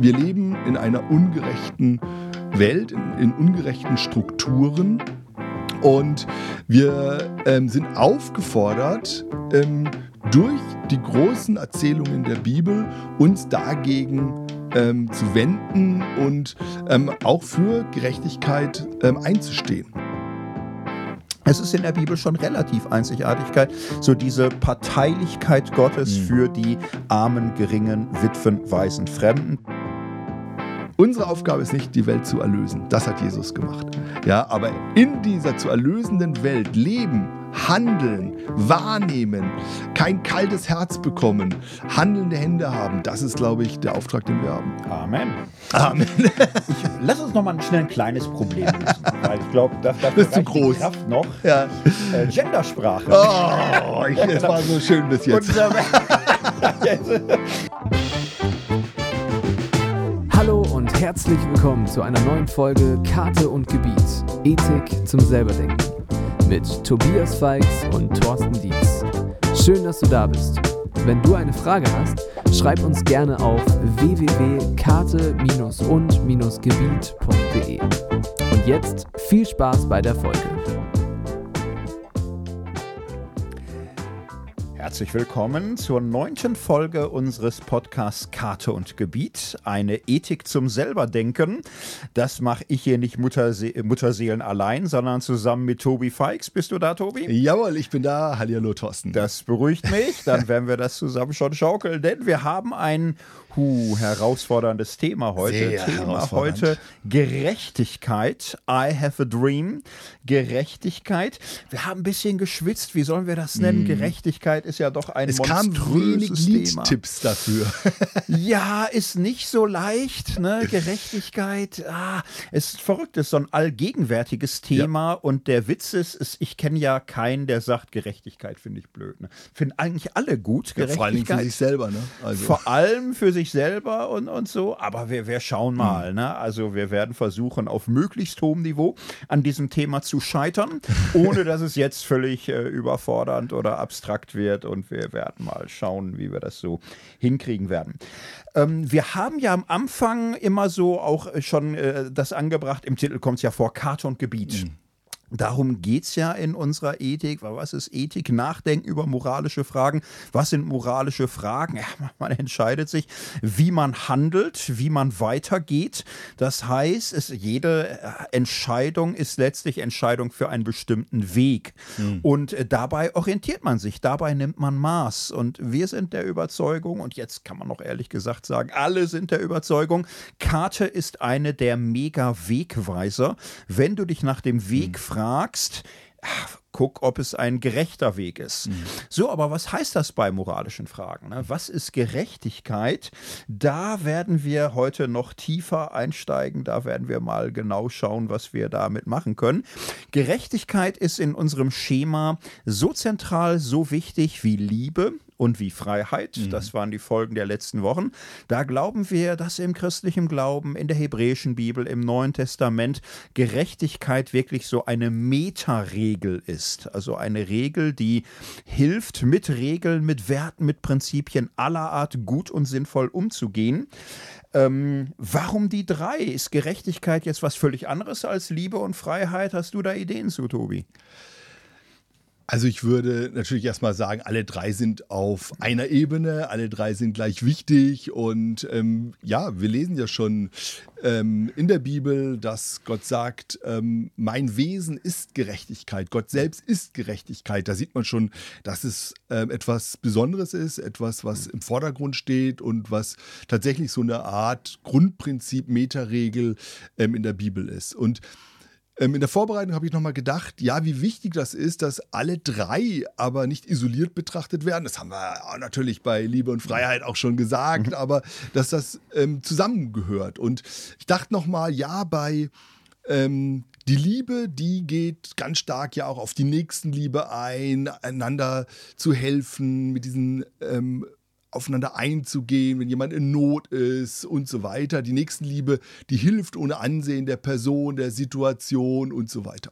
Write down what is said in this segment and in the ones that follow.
wir leben in einer ungerechten Welt, in, in ungerechten Strukturen. Und wir ähm, sind aufgefordert, ähm, durch die großen Erzählungen der Bibel uns dagegen ähm, zu wenden und ähm, auch für Gerechtigkeit ähm, einzustehen. Es ist in der Bibel schon relativ Einzigartigkeit, so diese Parteilichkeit Gottes mhm. für die armen, geringen, Witwen, Waisen, Fremden. Unsere Aufgabe ist nicht, die Welt zu erlösen. Das hat Jesus gemacht. Ja, aber in dieser zu erlösenden Welt leben, handeln, wahrnehmen, kein kaltes Herz bekommen, handelnde Hände haben. Das ist, glaube ich, der Auftrag, den wir haben. Amen. Amen. Ich, lass uns noch mal schnell ein kleines Problem lösen, weil ich glaube, das, das ist zu groß. Kraft noch. Ja. Äh, Gendersprache. Oh, ich, es war so schön bis jetzt. Und, Hallo herzlich willkommen zu einer neuen Folge Karte und Gebiet. Ethik zum Selberdenken. Mit Tobias Feix und Thorsten Dietz. Schön, dass du da bist. Wenn du eine Frage hast, schreib uns gerne auf www.karte-und-gebiet.de. Und jetzt viel Spaß bei der Folge. Herzlich willkommen zur neunten Folge unseres Podcasts Karte und Gebiet. Eine Ethik zum Selberdenken. Das mache ich hier nicht Mutterse Mutterseelen allein, sondern zusammen mit Tobi Feix. Bist du da, Tobi? Jawohl, ich bin da. Hallihallo, Thorsten. Das beruhigt mich. Dann werden wir das zusammen schon schaukeln, denn wir haben ein Puh, herausforderndes Thema heute. Sehr Thema heute Gerechtigkeit. I have a dream. Gerechtigkeit. Wir haben ein bisschen geschwitzt. Wie sollen wir das nennen? Mm. Gerechtigkeit ist ja doch ein es monströses kam wenig Liedtipps dafür. ja, ist nicht so leicht. Ne? Gerechtigkeit. Ah, ist verrückt. Ist so ein allgegenwärtiges Thema. Ja. Und der Witz ist, ist ich kenne ja keinen, der sagt, Gerechtigkeit finde ich blöd. Ne? Finden eigentlich alle gut. Ja, vor allem für sich selber. Ne? Also. Vor allem für sich sich selber und, und so. Aber wir, wir schauen mal. Mhm. Ne? Also wir werden versuchen, auf möglichst hohem Niveau an diesem Thema zu scheitern, ohne dass es jetzt völlig äh, überfordernd oder abstrakt wird. Und wir werden mal schauen, wie wir das so hinkriegen werden. Ähm, wir haben ja am Anfang immer so auch schon äh, das angebracht, im Titel kommt es ja vor, Karte und Gebiet. Mhm. Darum geht es ja in unserer Ethik. Was ist Ethik? Nachdenken über moralische Fragen. Was sind moralische Fragen? Ja, man entscheidet sich, wie man handelt, wie man weitergeht. Das heißt, es, jede äh, Entscheidung ist letztlich Entscheidung für einen bestimmten Weg. Mhm. Und äh, dabei orientiert man sich, dabei nimmt man Maß. Und wir sind der Überzeugung, und jetzt kann man noch ehrlich gesagt sagen, alle sind der Überzeugung, Karte ist eine der Mega-Wegweiser. Wenn du dich nach dem Weg mhm. fragst, fragst, ach, guck, ob es ein gerechter Weg ist. Mhm. So, aber was heißt das bei moralischen Fragen? Ne? Was ist Gerechtigkeit? Da werden wir heute noch tiefer einsteigen. Da werden wir mal genau schauen, was wir damit machen können. Gerechtigkeit ist in unserem Schema so zentral, so wichtig wie Liebe, und wie Freiheit. Mhm. Das waren die Folgen der letzten Wochen. Da glauben wir, dass im christlichen Glauben, in der hebräischen Bibel, im Neuen Testament Gerechtigkeit wirklich so eine Metaregel ist. Also eine Regel, die hilft, mit Regeln, mit Werten, mit Prinzipien aller Art gut und sinnvoll umzugehen. Ähm, warum die drei? Ist Gerechtigkeit jetzt was völlig anderes als Liebe und Freiheit? Hast du da Ideen zu, Tobi? Also ich würde natürlich erstmal sagen, alle drei sind auf einer Ebene, alle drei sind gleich wichtig und ähm, ja, wir lesen ja schon ähm, in der Bibel, dass Gott sagt, ähm, mein Wesen ist Gerechtigkeit, Gott selbst ist Gerechtigkeit. Da sieht man schon, dass es ähm, etwas Besonderes ist, etwas, was im Vordergrund steht und was tatsächlich so eine Art Grundprinzip, Metaregel ähm, in der Bibel ist. Und ähm, in der Vorbereitung habe ich nochmal gedacht, ja, wie wichtig das ist, dass alle drei aber nicht isoliert betrachtet werden. Das haben wir natürlich bei Liebe und Freiheit auch schon gesagt, mhm. aber dass das ähm, zusammengehört. Und ich dachte nochmal, ja, bei ähm, die Liebe, die geht ganz stark ja auch auf die Nächstenliebe ein, einander zu helfen, mit diesen ähm, aufeinander einzugehen, wenn jemand in Not ist und so weiter. Die Nächstenliebe, die hilft ohne Ansehen der Person, der Situation und so weiter.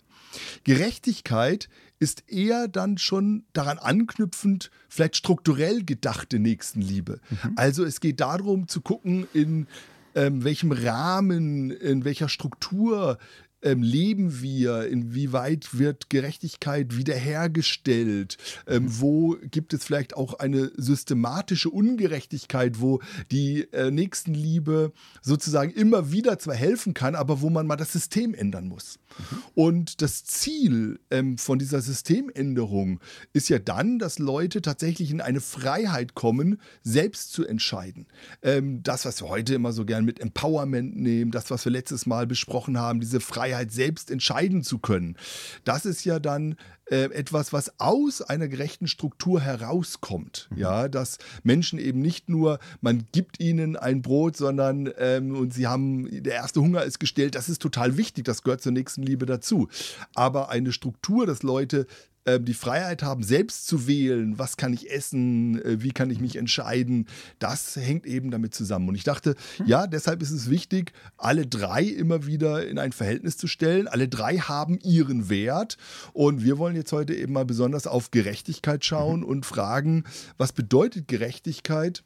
Gerechtigkeit ist eher dann schon daran anknüpfend, vielleicht strukturell gedachte Nächstenliebe. Mhm. Also es geht darum zu gucken in ähm, welchem Rahmen, in welcher Struktur ähm, leben wir? Inwieweit wird Gerechtigkeit wiederhergestellt? Ähm, wo gibt es vielleicht auch eine systematische Ungerechtigkeit, wo die äh, Nächstenliebe sozusagen immer wieder zwar helfen kann, aber wo man mal das System ändern muss? Mhm. Und das Ziel ähm, von dieser Systemänderung ist ja dann, dass Leute tatsächlich in eine Freiheit kommen, selbst zu entscheiden. Ähm, das, was wir heute immer so gern mit Empowerment nehmen, das, was wir letztes Mal besprochen haben, diese Freiheit selbst entscheiden zu können, das ist ja dann äh, etwas, was aus einer gerechten Struktur herauskommt. Mhm. Ja, dass Menschen eben nicht nur, man gibt ihnen ein Brot, sondern ähm, und sie haben, der erste Hunger ist gestellt, das ist total wichtig, das gehört zur nächsten Liebe dazu. Aber eine Struktur, dass Leute ähm, die Freiheit haben, selbst zu wählen, was kann ich essen, äh, wie kann ich mich entscheiden, das hängt eben damit zusammen. Und ich dachte, hm. ja, deshalb ist es wichtig, alle drei immer wieder in ein Verhältnis zu stellen. Alle drei haben ihren Wert. Und wir wollen jetzt heute eben mal besonders auf Gerechtigkeit schauen mhm. und fragen, was bedeutet Gerechtigkeit?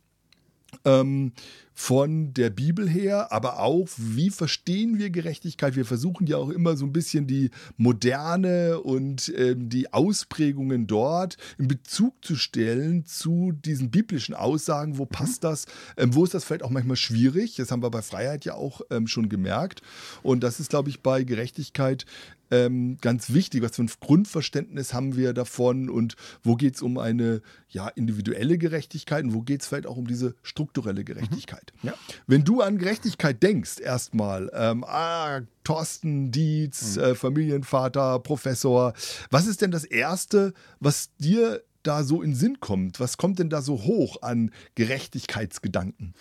Ähm, von der Bibel her, aber auch, wie verstehen wir Gerechtigkeit? Wir versuchen ja auch immer so ein bisschen die Moderne und ähm, die Ausprägungen dort in Bezug zu stellen zu diesen biblischen Aussagen. Wo passt mhm. das? Ähm, wo ist das vielleicht auch manchmal schwierig? Das haben wir bei Freiheit ja auch ähm, schon gemerkt. Und das ist, glaube ich, bei Gerechtigkeit ähm, ganz wichtig. Was für ein Grundverständnis haben wir davon und wo geht es um eine ja, individuelle Gerechtigkeit und wo geht es vielleicht auch um diese strukturelle Gerechtigkeit? Mhm. Ja. Wenn du an Gerechtigkeit denkst, erstmal, ähm, ah, Thorsten Dietz, mhm. äh, Familienvater, Professor, was ist denn das Erste, was dir da so in Sinn kommt? Was kommt denn da so hoch an Gerechtigkeitsgedanken?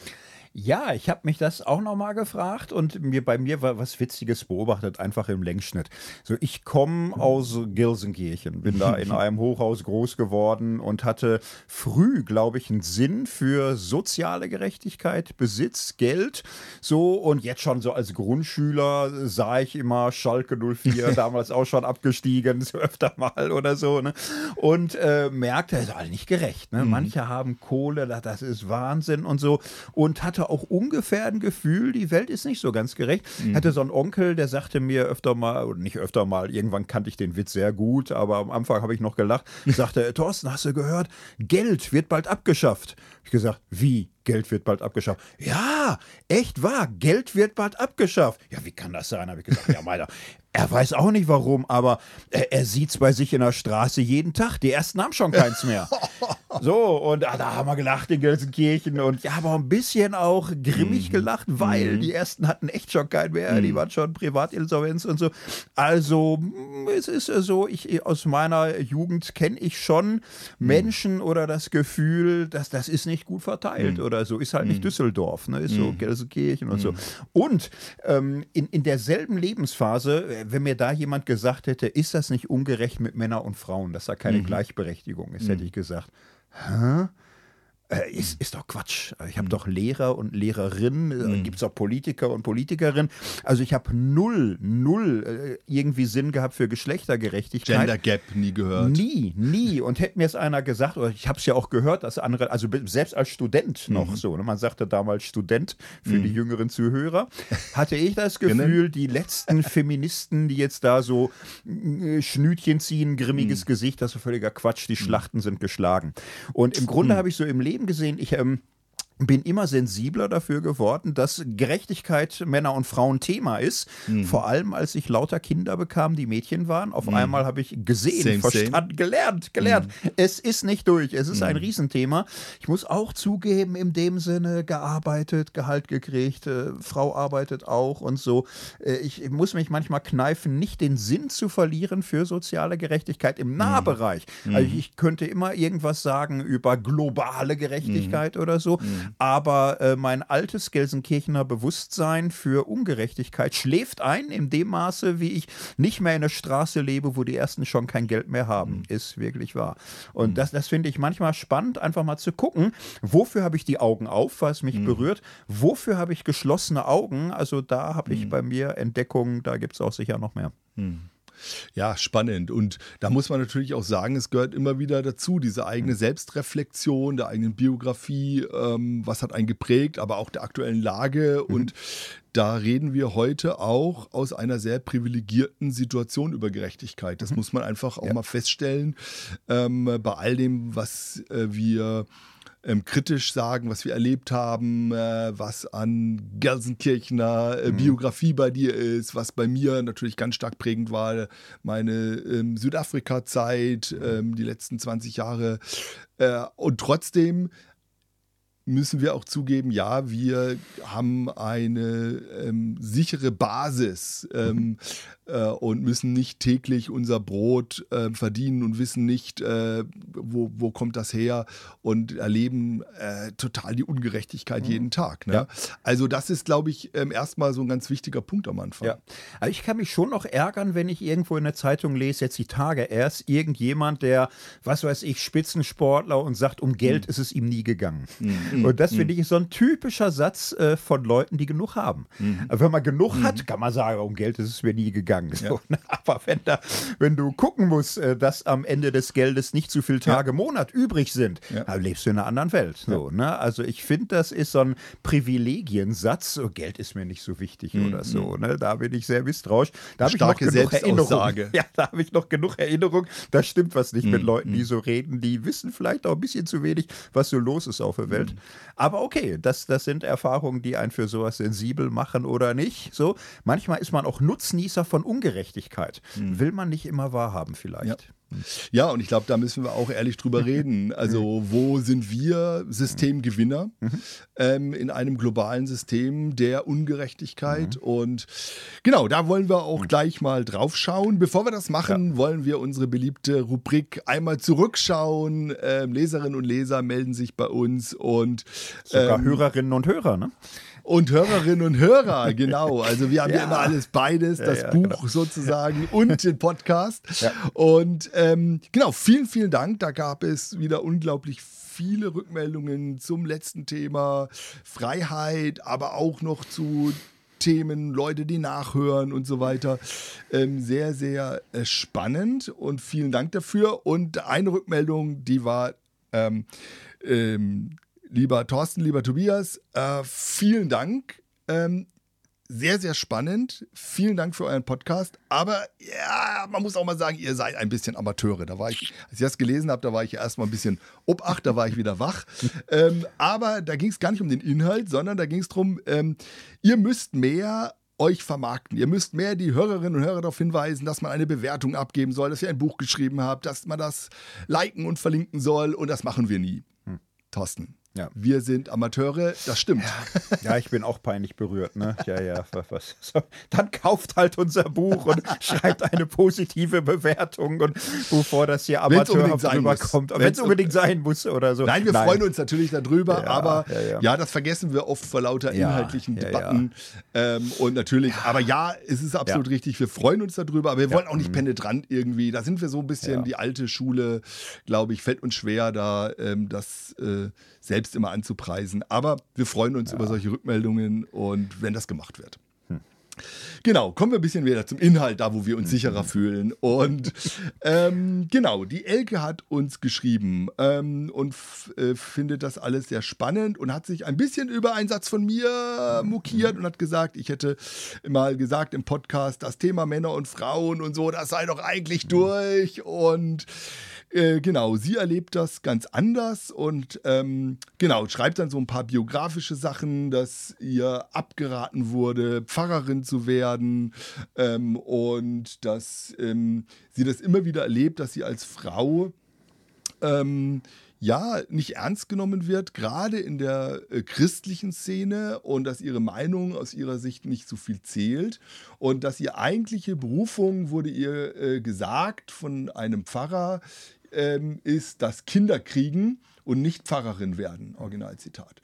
Ja, ich habe mich das auch nochmal gefragt und mir bei mir war was Witziges beobachtet, einfach im Längsschnitt. So, ich komme aus Gelsenkirchen, bin da in einem Hochhaus groß geworden und hatte früh, glaube ich, einen Sinn für soziale Gerechtigkeit, Besitz, Geld. So, und jetzt schon so als Grundschüler sah ich immer Schalke 04, damals auch schon abgestiegen, so öfter mal oder so. Ne? Und äh, merkte, es ist alles nicht gerecht. Ne? Mhm. Manche haben Kohle, das ist Wahnsinn und so. Und hatte auch ungefähr ein Gefühl, die Welt ist nicht so ganz gerecht. Mhm. Hatte so einen Onkel, der sagte mir öfter mal, oder nicht öfter mal, irgendwann kannte ich den Witz sehr gut, aber am Anfang habe ich noch gelacht, sagte, Thorsten, hast du gehört, Geld wird bald abgeschafft. Ich gesagt, wie? Geld wird bald abgeschafft. Ja, echt wahr, Geld wird bald abgeschafft. Ja, wie kann das sein? Habe ich gesagt, ja, meiner. Er weiß auch nicht warum, aber er, er sieht es bei sich in der Straße jeden Tag. Die ersten haben schon keins mehr. So, und ah, da haben wir gelacht in Gelsenkirchen und ja, aber ein bisschen auch grimmig mm. gelacht, weil mm. die ersten hatten echt schon keinen mehr. Mm. Die mhm. waren schon Privatinsolvenz und so. Also, mm, es ist so, ich aus meiner Jugend kenne ich schon mhm. Menschen oder das Gefühl, dass das ist nicht gut verteilt mhm. oder so. Ist halt nicht Düsseldorf, ne? Ist so Gelsenkirchen und so. Und ähm, in, in derselben Lebensphase, wenn mir da jemand gesagt hätte, ist das nicht ungerecht mit Männern und Frauen, dass da keine mhm. Gleichberechtigung ist, hätte ich gesagt, hä? Äh, ist, ist doch Quatsch. Ich habe mhm. doch Lehrer und Lehrerinnen, äh, mhm. gibt es auch Politiker und Politikerinnen. Also ich habe null, null äh, irgendwie Sinn gehabt für Geschlechtergerechtigkeit. Gender Gap nie gehört. Nie, nie. Und hätte mir es einer gesagt, oder ich habe es ja auch gehört, dass andere, also selbst als Student noch mhm. so, ne, man sagte damals Student für mhm. die jüngeren Zuhörer, hatte ich das Gefühl, die letzten Feministen, die jetzt da so äh, Schnütchen ziehen, grimmiges mhm. Gesicht, das ist völliger Quatsch, die mhm. Schlachten sind geschlagen. Und im Grunde habe ich so im Leben Leben gesehen, ich ähm, bin immer sensibler dafür geworden, dass Gerechtigkeit Männer und Frauen Thema ist. Mhm. Vor allem, als ich lauter Kinder bekam, die Mädchen waren. Auf mhm. einmal habe ich gesehen, same, verstanden, same. gelernt, gelernt. Mhm. Es ist nicht durch. Es ist ein mhm. Riesenthema. Ich muss auch zugeben, in dem Sinne gearbeitet, Gehalt gekriegt, äh, Frau arbeitet auch und so. Äh, ich, muss mich manchmal kneifen, nicht den Sinn zu verlieren für soziale Gerechtigkeit im mhm. Nahbereich. Also ich, könnte immer irgendwas sagen über globale Gerechtigkeit oder so aber äh, mein altes Gelsenkirchener Bewusstsein für Ungerechtigkeit schläft ein in dem Maße, wie ich nicht mehr in der Straße lebe, wo die Ersten schon kein Geld mehr haben. Mhm. Ist wirklich wahr. Und mhm. das, das finde ich manchmal spannend, einfach mal zu gucken, wofür habe ich die Augen auf, was mich mhm. berührt, wofür habe ich geschlossene Augen. Also da habe ich bei mir Entdeckungen, da gibt es auch sicher noch mehr. Mhm. Ja, spannend. Und da muss man natürlich auch sagen, es gehört immer wieder dazu, diese eigene Selbstreflexion, der eigenen Biografie, ähm, was hat einen geprägt, aber auch der aktuellen Lage. Mhm. Und da reden wir heute auch aus einer sehr privilegierten Situation über Gerechtigkeit. Das mhm. muss man einfach auch ja. mal feststellen. Ähm, bei all dem, was äh, wir ähm, kritisch sagen, was wir erlebt haben, äh, was an Gelsenkirchener äh, mhm. Biografie bei dir ist, was bei mir natürlich ganz stark prägend war, meine ähm, Südafrika-Zeit, ähm, die letzten 20 Jahre. Äh, und trotzdem müssen wir auch zugeben, ja, wir haben eine ähm, sichere Basis ähm, äh, und müssen nicht täglich unser Brot äh, verdienen und wissen nicht, äh, wo, wo kommt das her und erleben äh, total die Ungerechtigkeit mhm. jeden Tag. Ne? Ja. Also das ist, glaube ich, ähm, erstmal so ein ganz wichtiger Punkt am Anfang. Ja. Aber ich kann mich schon noch ärgern, wenn ich irgendwo in der Zeitung lese, jetzt die Tage erst, irgendjemand, der, was weiß ich, Spitzensportler und sagt, um Geld mhm. ist es ihm nie gegangen. Mhm. Mhm. Und das finde mhm. ich so ein typischer Satz äh, von Leuten, die genug haben. Mhm. Wenn man genug mhm. hat, kann man sagen, um Geld ist es mir nie gegangen. Ja. So, ne? Aber wenn, da, wenn du gucken musst, äh, dass am Ende des Geldes nicht zu viele Tage ja. Monat übrig sind, ja. dann lebst du in einer anderen Welt. So, ne? Also ich finde, das ist so ein Privilegiensatz. So, Geld ist mir nicht so wichtig mhm. oder so. Ne? Da bin ich sehr misstrauisch. Da habe ich noch genug Erinnerung. Ja, da habe ich noch genug Erinnerung. Da stimmt was nicht mit Leuten, die so reden. Die wissen vielleicht auch ein bisschen zu wenig, was so los ist auf der Welt. Aber okay, das, das sind Erfahrungen, die einen für sowas sensibel machen oder nicht. So, manchmal ist man auch Nutznießer von Ungerechtigkeit. Hm. Will man nicht immer wahrhaben, vielleicht. Ja. Ja, und ich glaube, da müssen wir auch ehrlich drüber reden. Also, wo sind wir Systemgewinner mhm. ähm, in einem globalen System der Ungerechtigkeit? Mhm. Und genau, da wollen wir auch mhm. gleich mal drauf schauen. Bevor wir das machen, ja. wollen wir unsere beliebte Rubrik einmal zurückschauen. Ähm, Leserinnen und Leser melden sich bei uns und sogar ähm, Hörerinnen und Hörer, ne? Und Hörerinnen und Hörer, genau. Also wir haben ja, ja immer alles beides, das ja, Buch genau. sozusagen und den Podcast. Und ähm, genau, vielen, vielen Dank. Da gab es wieder unglaublich viele Rückmeldungen zum letzten Thema Freiheit, aber auch noch zu Themen, Leute, die nachhören und so weiter. Ähm, sehr, sehr äh, spannend und vielen Dank dafür. Und eine Rückmeldung, die war ähm, ähm, Lieber Thorsten, lieber Tobias, äh, vielen Dank. Ähm, sehr, sehr spannend. Vielen Dank für euren Podcast. Aber ja, man muss auch mal sagen, ihr seid ein bisschen Amateure. Da war ich, als ich das gelesen habe, da war ich erstmal ein bisschen obacht, da war ich wieder wach. ähm, aber da ging es gar nicht um den Inhalt, sondern da ging es darum, ähm, ihr müsst mehr euch vermarkten. Ihr müsst mehr die Hörerinnen und Hörer darauf hinweisen, dass man eine Bewertung abgeben soll, dass ihr ein Buch geschrieben habt, dass man das liken und verlinken soll. Und das machen wir nie. Hm. Thorsten, ja. Wir sind Amateure, das stimmt. Ja. ja, ich bin auch peinlich berührt. Ne? Ja, ja. Was, so. Dann kauft halt unser Buch und schreibt eine positive Bewertung und bevor das hier amateurhaft rüberkommt. Wenn es unbedingt sein muss oder so. Nein, wir Nein. freuen uns natürlich darüber, ja, aber ja, das vergessen wir oft vor lauter inhaltlichen Debatten. Ähm, und natürlich, aber ja, es ist absolut richtig, wir freuen uns darüber, aber wir wollen auch nicht mhm. penetrant irgendwie. Da sind wir so ein bisschen die alte Schule, glaube ich, fällt uns schwer, da ähm, das äh, selbst immer anzupreisen. Aber wir freuen uns ja. über solche Rückmeldungen und wenn das gemacht wird. Hm. Genau, kommen wir ein bisschen wieder zum Inhalt, da wo wir uns mhm. sicherer fühlen. Und ähm, genau, die Elke hat uns geschrieben ähm, und äh, findet das alles sehr spannend und hat sich ein bisschen über einen Satz von mir mokiert und hat gesagt, ich hätte mal gesagt im Podcast, das Thema Männer und Frauen und so, das sei doch eigentlich mhm. durch. Und äh, genau, sie erlebt das ganz anders und ähm, genau, schreibt dann so ein paar biografische Sachen, dass ihr abgeraten wurde, Pfarrerin zu werden ähm, und dass ähm, sie das immer wieder erlebt, dass sie als Frau ähm, ja, nicht ernst genommen wird, gerade in der äh, christlichen Szene und dass ihre Meinung aus ihrer Sicht nicht so viel zählt und dass ihre eigentliche Berufung wurde ihr äh, gesagt von einem Pfarrer, ähm, ist das Kinder kriegen und nicht Pfarrerin werden. Originalzitat.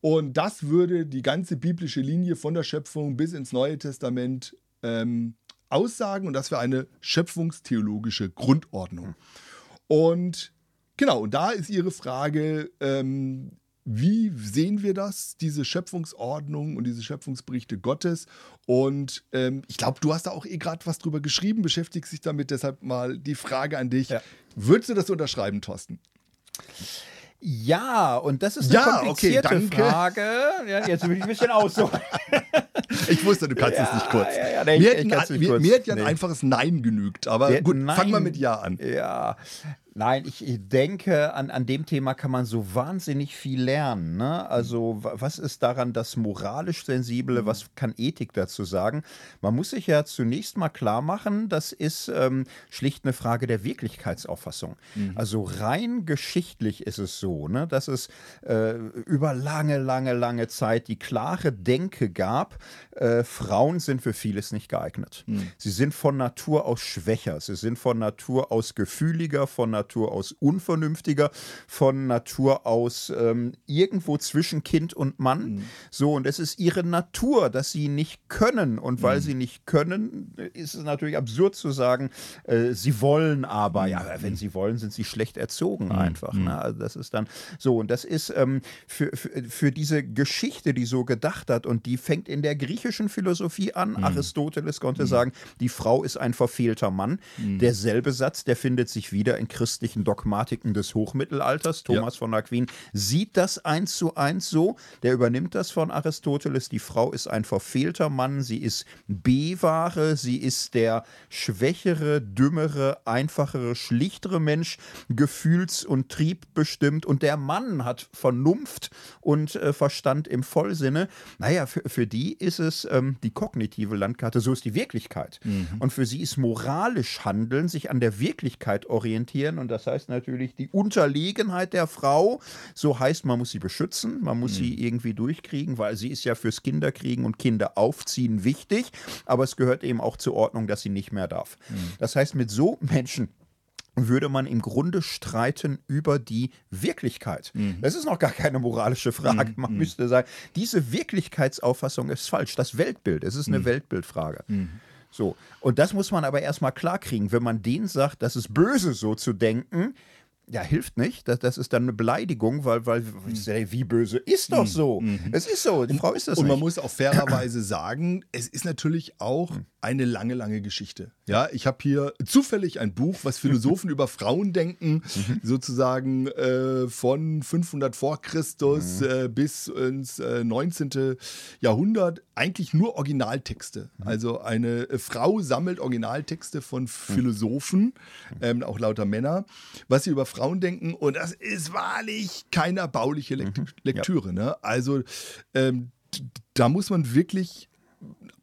Und das würde die ganze biblische Linie von der Schöpfung bis ins Neue Testament ähm, aussagen und das wäre eine schöpfungstheologische Grundordnung. Und genau, und da ist Ihre Frage, ähm, wie sehen wir das, diese Schöpfungsordnung und diese Schöpfungsberichte Gottes? Und ähm, ich glaube, du hast da auch eh gerade was drüber geschrieben, beschäftigst dich damit, deshalb mal die Frage an dich. Ja. Würdest du das unterschreiben, Thorsten? Ja, und das ist eine ja, komplizierte okay, Frage. Ja, jetzt will ich ein bisschen aussuchen. ich wusste, du kannst ja, es nicht kurz. Ja, nee, mir, ich, ich mir, mir, hat ja ein einfaches Nein genügt, aber gut, Nein. fang mal mit Ja an. Ja, Nein, ich denke, an, an dem Thema kann man so wahnsinnig viel lernen. Ne? Also, was ist daran das moralisch Sensible? Was kann Ethik dazu sagen? Man muss sich ja zunächst mal klar machen, das ist ähm, schlicht eine Frage der Wirklichkeitsauffassung. Mhm. Also, rein geschichtlich ist es so, ne, dass es äh, über lange, lange, lange Zeit die klare Denke gab, äh, Frauen sind für vieles nicht geeignet. Mhm. Sie sind von Natur aus schwächer, sie sind von Natur aus gefühliger, von Natur aus unvernünftiger, von Natur aus ähm, irgendwo zwischen Kind und Mann. Mhm. So, und es ist ihre Natur, dass sie nicht können. Und weil mhm. sie nicht können, ist es natürlich absurd zu sagen, äh, sie wollen aber. Ja, mhm. wenn sie wollen, sind sie schlecht erzogen mhm. einfach. Ne? Mhm. Also das ist dann so. Und das ist ähm, für, für, für, diese Geschichte, die so gedacht hat, und die fängt in der griechischen Philosophie an. Mhm. Aristoteles konnte sagen, die Frau ist ein verfehlter Mann. Derselbe Satz, der findet sich wieder in christlichen Dogmatiken des Hochmittelalters. Thomas ja. von Aquin sieht das eins zu eins so. Der übernimmt das von Aristoteles. Die Frau ist ein verfehlter Mann. Sie ist B-Ware. Sie ist der schwächere, dümmere, einfachere, schlichtere Mensch, gefühls- und triebbestimmt. Und der Mann hat Vernunft und äh, Verstand im Vollsinne. Naja, für, für die ist es ähm, die kognitive Landkarte. So ist die Wirklichkeit. Mhm. Und für sie ist moralisch Handeln, sich an der Wirklichkeit orientieren und das heißt natürlich die Unterlegenheit der Frau. So heißt, man muss sie beschützen, man muss mhm. sie irgendwie durchkriegen, weil sie ist ja fürs Kinderkriegen und Kinder aufziehen wichtig. Aber es gehört eben auch zur Ordnung, dass sie nicht mehr darf. Mhm. Das heißt, mit so Menschen würde man im Grunde streiten über die Wirklichkeit. Mhm. Das ist noch gar keine moralische Frage. Mhm. Man mhm. müsste sagen, diese Wirklichkeitsauffassung ist falsch. Das Weltbild, es ist eine mhm. Weltbildfrage. Mhm. So. Und das muss man aber erstmal klarkriegen. Wenn man denen sagt, das ist böse, so zu denken, ja, hilft nicht. Das, das ist dann eine Beleidigung, weil, weil mhm. wie böse ist doch so. Mhm. Es ist so, die Frau ist das Und nicht. man muss auch fairerweise sagen, es ist natürlich auch mhm. eine lange, lange Geschichte. Ja, ich habe hier zufällig ein Buch, was Philosophen über Frauen denken, mhm. sozusagen äh, von 500 vor Christus mhm. äh, bis ins äh, 19. Jahrhundert, eigentlich nur Originaltexte. Mhm. Also eine äh, Frau sammelt Originaltexte von Philosophen, ähm, auch lauter Männer, was sie über Frauen Frauen denken und das ist wahrlich keine erbauliche Lekt mhm. Lektüre. Ja. Ne? Also ähm, da muss man wirklich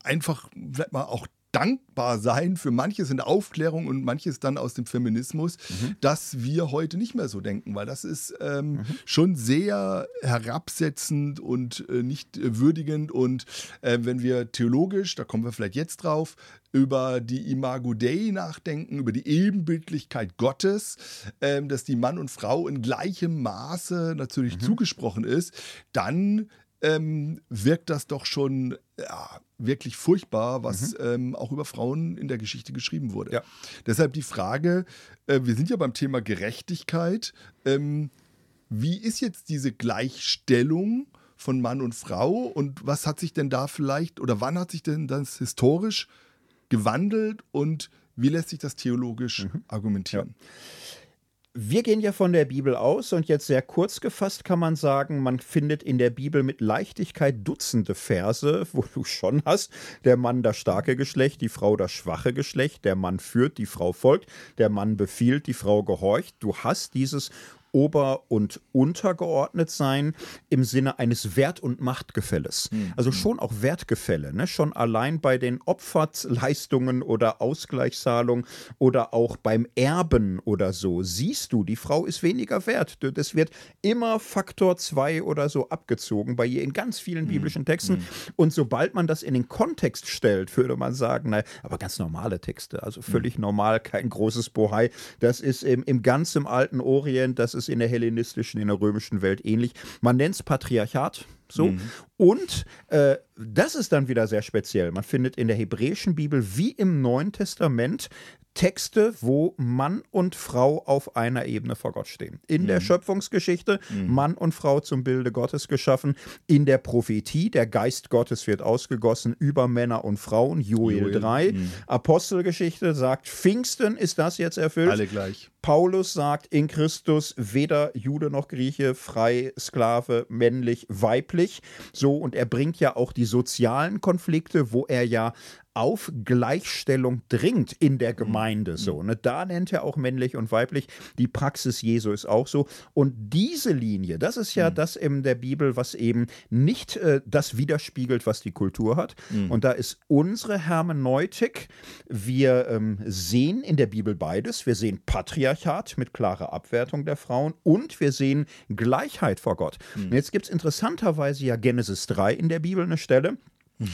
einfach vielleicht mal auch dankbar sein für manches in der Aufklärung und manches dann aus dem Feminismus, mhm. dass wir heute nicht mehr so denken, weil das ist ähm, mhm. schon sehr herabsetzend und äh, nicht äh, würdigend. Und äh, wenn wir theologisch, da kommen wir vielleicht jetzt drauf, über die Imago Dei nachdenken, über die Ebenbildlichkeit Gottes, ähm, dass die Mann und Frau in gleichem Maße natürlich mhm. zugesprochen ist, dann ähm, wirkt das doch schon ja, wirklich furchtbar, was mhm. ähm, auch über Frauen in der Geschichte geschrieben wurde. Ja. Deshalb die Frage, äh, wir sind ja beim Thema Gerechtigkeit. Ähm, wie ist jetzt diese Gleichstellung von Mann und Frau und was hat sich denn da vielleicht oder wann hat sich denn das historisch gewandelt und wie lässt sich das theologisch mhm. argumentieren? Ja. Wir gehen ja von der Bibel aus und jetzt sehr kurz gefasst kann man sagen, man findet in der Bibel mit Leichtigkeit Dutzende Verse, wo du schon hast, der Mann das starke Geschlecht, die Frau das schwache Geschlecht, der Mann führt, die Frau folgt, der Mann befiehlt, die Frau gehorcht. Du hast dieses ober- und untergeordnet sein im Sinne eines Wert- und Machtgefälles. Mhm. Also schon auch Wertgefälle, ne? schon allein bei den Opferleistungen oder Ausgleichszahlungen oder auch beim Erben oder so, siehst du, die Frau ist weniger wert. Das wird immer Faktor 2 oder so abgezogen bei ihr in ganz vielen mhm. biblischen Texten. Mhm. Und sobald man das in den Kontext stellt, würde man sagen, na, aber ganz normale Texte, also völlig mhm. normal, kein großes Bohai. Das ist im, im ganzen alten Orient, das ist in der hellenistischen, in der römischen Welt ähnlich. Man nennt es Patriarchat. So. Mhm. Und äh, das ist dann wieder sehr speziell. Man findet in der hebräischen Bibel wie im Neuen Testament Texte, wo Mann und Frau auf einer Ebene vor Gott stehen. In mhm. der Schöpfungsgeschichte mhm. Mann und Frau zum Bilde Gottes geschaffen. In der Prophetie der Geist Gottes wird ausgegossen über Männer und Frauen. Joel, Joel. 3. Mhm. Apostelgeschichte sagt Pfingsten ist das jetzt erfüllt. Alle gleich. Paulus sagt in Christus weder Jude noch Grieche, frei, Sklave, männlich, weiblich. So, und er bringt ja auch die sozialen Konflikte, wo er ja auf Gleichstellung dringt in der mhm. Gemeinde. So, mhm. ne? Da nennt er auch männlich und weiblich. Die Praxis Jesu ist auch so. Und diese Linie, das ist ja mhm. das in der Bibel, was eben nicht äh, das widerspiegelt, was die Kultur hat. Mhm. Und da ist unsere Hermeneutik. Wir ähm, sehen in der Bibel beides. Wir sehen Patriarchat mit klarer Abwertung der Frauen und wir sehen Gleichheit vor Gott. Mhm. Jetzt gibt es interessanterweise ja Genesis 3 in der Bibel eine Stelle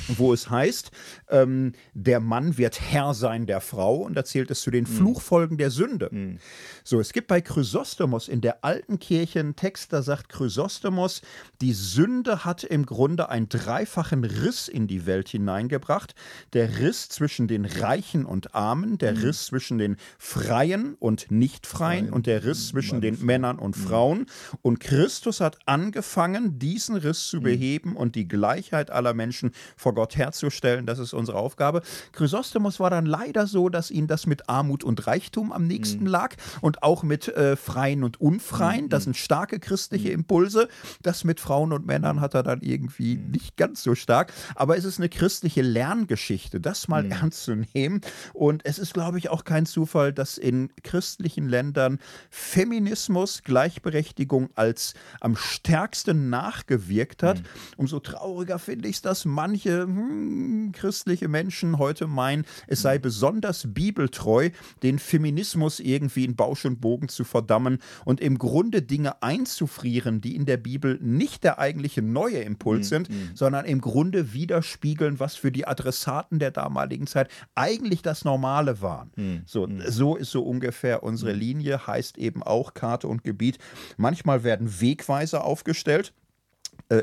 wo es heißt, ähm, der Mann wird Herr sein der Frau und da zählt es zu den mhm. Fluchfolgen der Sünde. Mhm. So, es gibt bei Chrysostomos in der alten Kirche einen Text, da sagt Chrysostomos, die Sünde hat im Grunde einen dreifachen Riss in die Welt hineingebracht. Der Riss zwischen den Reichen und Armen, der mhm. Riss zwischen den Freien und Nichtfreien und der Riss zwischen den Männern und mhm. Frauen. Und Christus hat angefangen, diesen Riss zu mhm. beheben und die Gleichheit aller Menschen vor Gott herzustellen. Das ist unsere Aufgabe. Chrysostomos war dann leider so, dass ihn das mit Armut und Reichtum am nächsten mhm. lag und auch mit äh, Freien und Unfreien. Das mhm. sind starke christliche mhm. Impulse. Das mit Frauen und Männern hat er dann irgendwie mhm. nicht ganz so stark. Aber es ist eine christliche Lerngeschichte, das mal mhm. ernst zu nehmen. Und es ist, glaube ich, auch kein Zufall, dass in christlichen Ländern Feminismus, Gleichberechtigung als am stärksten nachgewirkt hat. Mhm. Umso trauriger finde ich es, dass manche manche hm, christliche Menschen heute meinen, es sei besonders bibeltreu, den Feminismus irgendwie in Bausch und Bogen zu verdammen und im Grunde Dinge einzufrieren, die in der Bibel nicht der eigentliche neue Impuls mhm. sind, mhm. sondern im Grunde widerspiegeln, was für die Adressaten der damaligen Zeit eigentlich das Normale waren. Mhm. So, mhm. so ist so ungefähr unsere. Linie, heißt eben auch Karte und Gebiet. Manchmal werden Wegweiser aufgestellt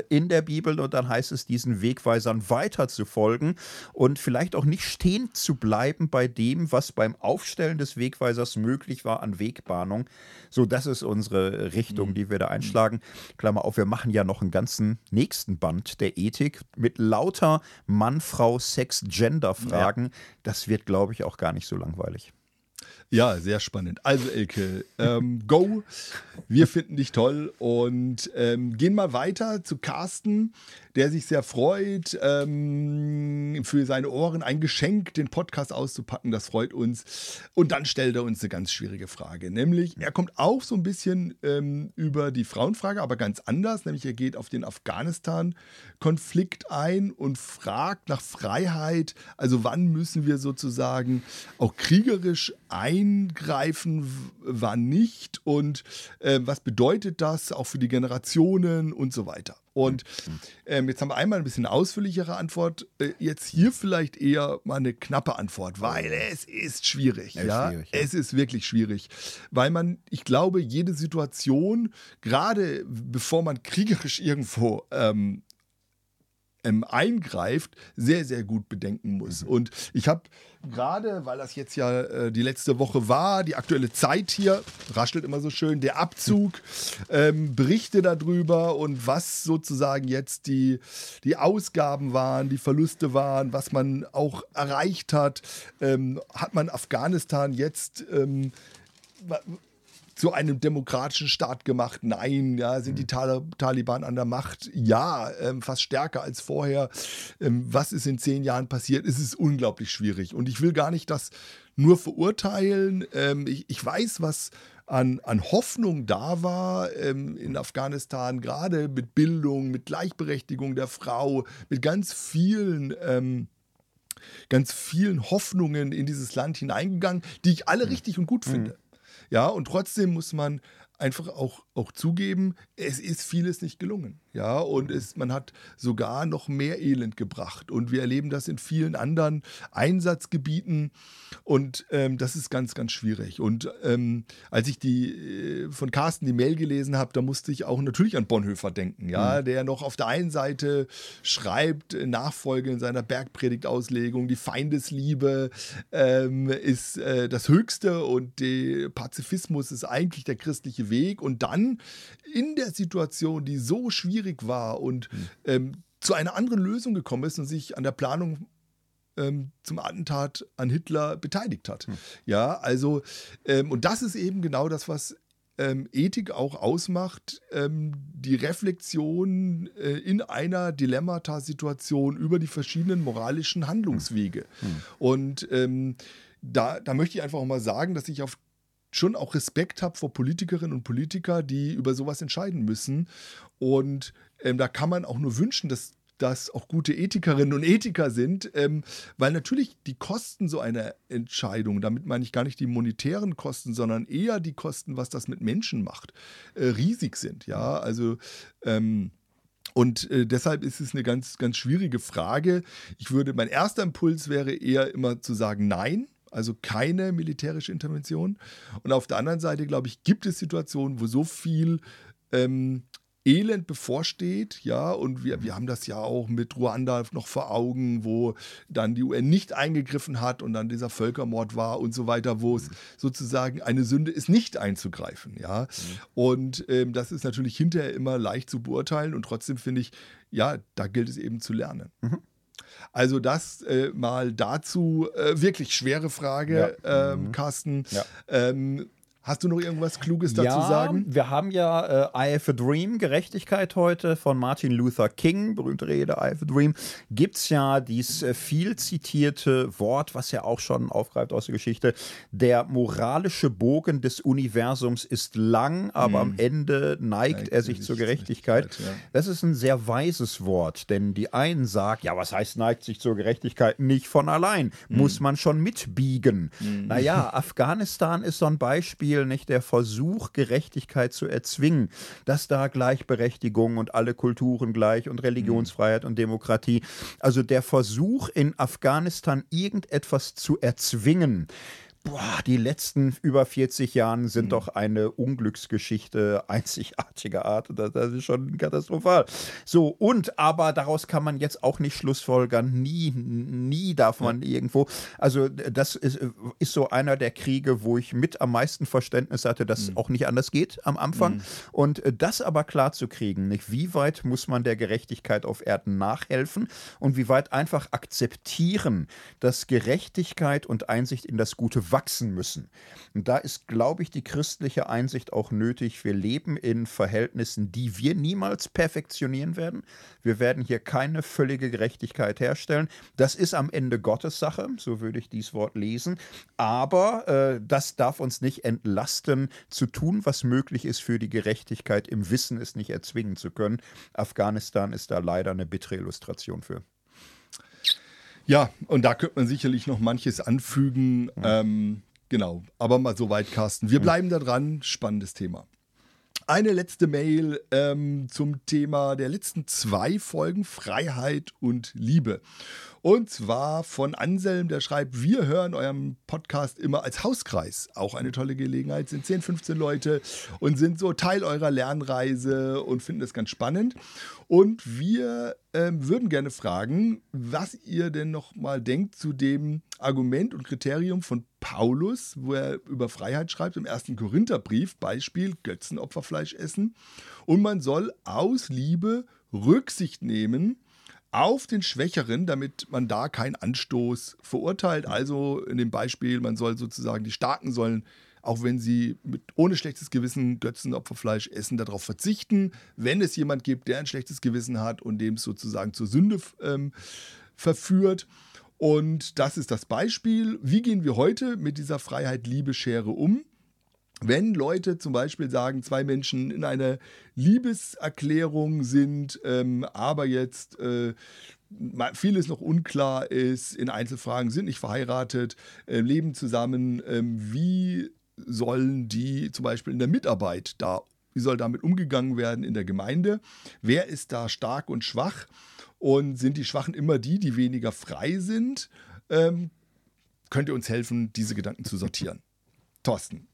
in der Bibel und dann heißt es, diesen Wegweisern weiter zu folgen und vielleicht auch nicht stehen zu bleiben bei dem, was beim Aufstellen des Wegweisers möglich war an Wegbahnung. So, das ist unsere Richtung, mhm. die wir da einschlagen. Klammer auf, wir machen ja noch einen ganzen nächsten Band der Ethik mit lauter Mann, Frau, Sex, Gender-Fragen. Ja. Das wird, glaube ich, auch gar nicht so langweilig. Ja, sehr spannend. Also Elke, ähm, go. Wir finden dich toll und ähm, gehen mal weiter zu Carsten, der sich sehr freut, ähm, für seine Ohren ein Geschenk, den Podcast auszupacken. Das freut uns. Und dann stellt er uns eine ganz schwierige Frage, nämlich er kommt auch so ein bisschen ähm, über die Frauenfrage, aber ganz anders. Nämlich er geht auf den Afghanistan-Konflikt ein und fragt nach Freiheit. Also wann müssen wir sozusagen auch kriegerisch ein eingreifen, wann nicht und äh, was bedeutet das auch für die Generationen und so weiter. Und ähm, jetzt haben wir einmal ein bisschen ausführlichere Antwort. Äh, jetzt hier vielleicht eher mal eine knappe Antwort, weil es ist schwierig. Es ja? Ist schwierig, ja? Es ist wirklich schwierig. Weil man, ich glaube, jede Situation, gerade bevor man kriegerisch irgendwo ähm, ähm, eingreift, sehr, sehr gut bedenken muss. Mhm. Und ich habe gerade, weil das jetzt ja äh, die letzte Woche war, die aktuelle Zeit hier, raschelt immer so schön, der Abzug, ähm, Berichte darüber und was sozusagen jetzt die, die Ausgaben waren, die Verluste waren, was man auch erreicht hat. Ähm, hat man Afghanistan jetzt ähm, zu einem demokratischen Staat gemacht? Nein. Ja, sind die Tal Taliban an der Macht? Ja, ähm, fast stärker als vorher. Ähm, was ist in zehn Jahren passiert? Es ist unglaublich schwierig. Und ich will gar nicht das nur verurteilen. Ähm, ich, ich, weiß, was an, an Hoffnung da war ähm, in Afghanistan, gerade mit Bildung, mit Gleichberechtigung der Frau, mit ganz vielen ähm, ganz vielen Hoffnungen in dieses Land hineingegangen, die ich alle hm. richtig und gut finde. Ja, und trotzdem muss man einfach auch auch zugeben, es ist vieles nicht gelungen. Ja, und es, man hat sogar noch mehr Elend gebracht. Und wir erleben das in vielen anderen Einsatzgebieten. Und ähm, das ist ganz, ganz schwierig. Und ähm, als ich die äh, von Carsten die Mail gelesen habe, da musste ich auch natürlich an Bonhoeffer denken, ja, mhm. der noch auf der einen Seite schreibt, Nachfolge in seiner Bergpredigtauslegung, die Feindesliebe ähm, ist äh, das Höchste und der Pazifismus ist eigentlich der christliche Weg. Und dann in der Situation, die so schwierig war und mhm. ähm, zu einer anderen Lösung gekommen ist und sich an der Planung ähm, zum Attentat an Hitler beteiligt hat. Mhm. Ja, also, ähm, und das ist eben genau das, was ähm, Ethik auch ausmacht, ähm, die Reflexion äh, in einer Dilemmata-Situation über die verschiedenen moralischen Handlungswege. Mhm. Und ähm, da, da möchte ich einfach mal sagen, dass ich auf schon auch Respekt habe vor Politikerinnen und Politikern, die über sowas entscheiden müssen. Und ähm, da kann man auch nur wünschen, dass das auch gute Ethikerinnen und Ethiker sind, ähm, weil natürlich die Kosten so einer Entscheidung, damit meine ich gar nicht die monetären Kosten, sondern eher die Kosten, was das mit Menschen macht, äh, riesig sind. Ja, also ähm, und äh, deshalb ist es eine ganz, ganz schwierige Frage. Ich würde, mein erster Impuls wäre eher immer zu sagen, nein also keine militärische Intervention. Und auf der anderen Seite, glaube ich, gibt es Situationen, wo so viel ähm, Elend bevorsteht, ja, und wir, wir haben das ja auch mit Ruanda noch vor Augen, wo dann die UN nicht eingegriffen hat und dann dieser Völkermord war und so weiter, wo es sozusagen eine Sünde ist, nicht einzugreifen, ja. Mhm. Und ähm, das ist natürlich hinterher immer leicht zu beurteilen und trotzdem finde ich, ja, da gilt es eben zu lernen. Mhm. Also das äh, mal dazu. Äh, wirklich schwere Frage, ja. ähm, mhm. Carsten. Ja. Ähm, Hast du noch irgendwas Kluges dazu ja, sagen? Wir haben ja äh, I Have a Dream, Gerechtigkeit heute von Martin Luther King, berühmte Rede, I Have a Dream. Gibt es ja dieses äh, viel zitierte Wort, was ja auch schon aufgreift aus der Geschichte. Der moralische Bogen des Universums ist lang, aber hm. am Ende neigt, neigt er sich zur Gerechtigkeit. Ja. Das ist ein sehr weises Wort, denn die einen sagen, ja, was heißt neigt sich zur Gerechtigkeit? Nicht von allein. Hm. Muss man schon mitbiegen. Hm. Naja, Afghanistan ist so ein Beispiel Beispiel nicht der Versuch, Gerechtigkeit zu erzwingen, dass da Gleichberechtigung und alle Kulturen gleich und Religionsfreiheit und Demokratie, also der Versuch in Afghanistan irgendetwas zu erzwingen, Boah, die letzten über 40 Jahren sind mhm. doch eine Unglücksgeschichte einzigartiger Art. Das, das, ist schon katastrophal. So, und aber daraus kann man jetzt auch nicht schlussfolgern. Nie, nie darf man ja. irgendwo. Also, das ist, ist, so einer der Kriege, wo ich mit am meisten Verständnis hatte, dass mhm. es auch nicht anders geht am Anfang. Mhm. Und das aber klar zu kriegen, nicht? Wie weit muss man der Gerechtigkeit auf Erden nachhelfen und wie weit einfach akzeptieren, dass Gerechtigkeit und Einsicht in das Gute wachsen müssen. Und da ist, glaube ich, die christliche Einsicht auch nötig. Wir leben in Verhältnissen, die wir niemals perfektionieren werden. Wir werden hier keine völlige Gerechtigkeit herstellen. Das ist am Ende Gottes Sache, so würde ich dieses Wort lesen. Aber äh, das darf uns nicht entlasten, zu tun, was möglich ist für die Gerechtigkeit, im Wissen es nicht erzwingen zu können. Afghanistan ist da leider eine bittere Illustration für. Ja, und da könnte man sicherlich noch manches anfügen. Mhm. Ähm, genau, aber mal so weit, Carsten. Wir bleiben da dran. Spannendes Thema. Eine letzte Mail ähm, zum Thema der letzten zwei Folgen Freiheit und Liebe. Und zwar von Anselm, der schreibt, wir hören eurem Podcast immer als Hauskreis. Auch eine tolle Gelegenheit, sind 10, 15 Leute und sind so Teil eurer Lernreise und finden das ganz spannend. Und wir ähm, würden gerne fragen, was ihr denn noch mal denkt zu dem Argument und Kriterium von Paulus, wo er über Freiheit schreibt im ersten Korintherbrief, Beispiel Götzenopferfleisch essen. Und man soll aus Liebe Rücksicht nehmen auf den Schwächeren, damit man da keinen Anstoß verurteilt. Also in dem Beispiel, man soll sozusagen, die Starken sollen, auch wenn sie mit, ohne schlechtes Gewissen Götzenopferfleisch essen, darauf verzichten. Wenn es jemand gibt, der ein schlechtes Gewissen hat und dem es sozusagen zur Sünde ähm, verführt. Und das ist das Beispiel. Wie gehen wir heute mit dieser Freiheit-Liebe-Schere um? wenn Leute zum Beispiel sagen, zwei Menschen in einer Liebeserklärung sind, ähm, aber jetzt äh, vieles noch unklar ist, in Einzelfragen sind nicht verheiratet, äh, leben zusammen, äh, wie sollen die zum Beispiel in der Mitarbeit da Wie soll damit umgegangen werden in der Gemeinde? Wer ist da stark und schwach? Und sind die Schwachen immer die, die weniger frei sind? Ähm, könnt ihr uns helfen, diese Gedanken zu sortieren? Thorsten,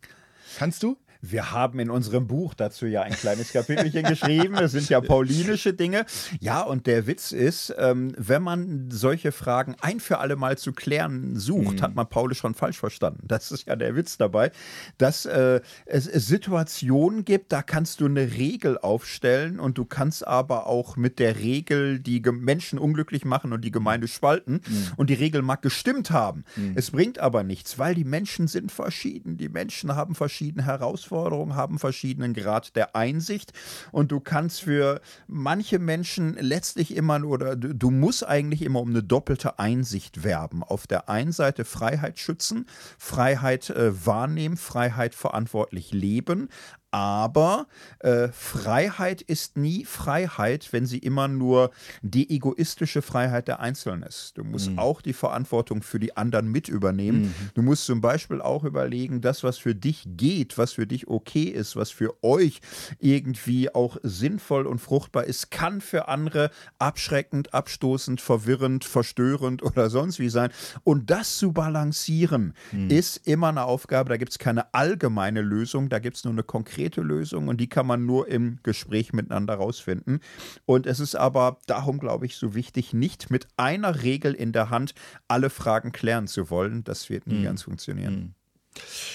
kannst du? Wir haben in unserem Buch dazu ja ein kleines Kapitelchen geschrieben. Es sind ja paulinische Dinge. Ja, und der Witz ist, ähm, wenn man solche Fragen ein für alle Mal zu klären sucht, mhm. hat man Paulus schon falsch verstanden. Das ist ja der Witz dabei, dass äh, es, Situationen gibt, da kannst du eine Regel aufstellen und du kannst aber auch mit der Regel die Menschen unglücklich machen und die Gemeinde spalten. Mhm. Und die Regel mag gestimmt haben. Mhm. Es bringt aber nichts, weil die Menschen sind verschieden. Die Menschen haben verschiedene Herausforderungen. Herausforderungen, haben verschiedenen Grad der Einsicht und du kannst für manche Menschen letztlich immer oder du, musst eigentlich immer um eine doppelte Einsicht werben. Auf der einen Seite Freiheit schützen, Freiheit äh, wahrnehmen, Freiheit verantwortlich leben, aber äh, Freiheit ist nie Freiheit, wenn sie immer nur die egoistische Freiheit der Einzelnen ist. Du musst mhm. auch die Verantwortung für die anderen mit übernehmen. Mhm. Du musst zum Beispiel auch überlegen, das, was für dich geht, was für dich okay ist, was für euch irgendwie auch sinnvoll und fruchtbar ist, kann für andere abschreckend, abstoßend, verwirrend, verstörend oder sonst wie sein. Und das zu balancieren, mhm. ist immer eine Aufgabe. Da gibt es keine allgemeine Lösung, da gibt es nur eine konkrete konkrete Lösung und die kann man nur im Gespräch miteinander rausfinden. Und es ist aber darum, glaube ich, so wichtig, nicht mit einer Regel in der Hand alle Fragen klären zu wollen. Das wird nie mhm. ganz funktionieren. Mhm.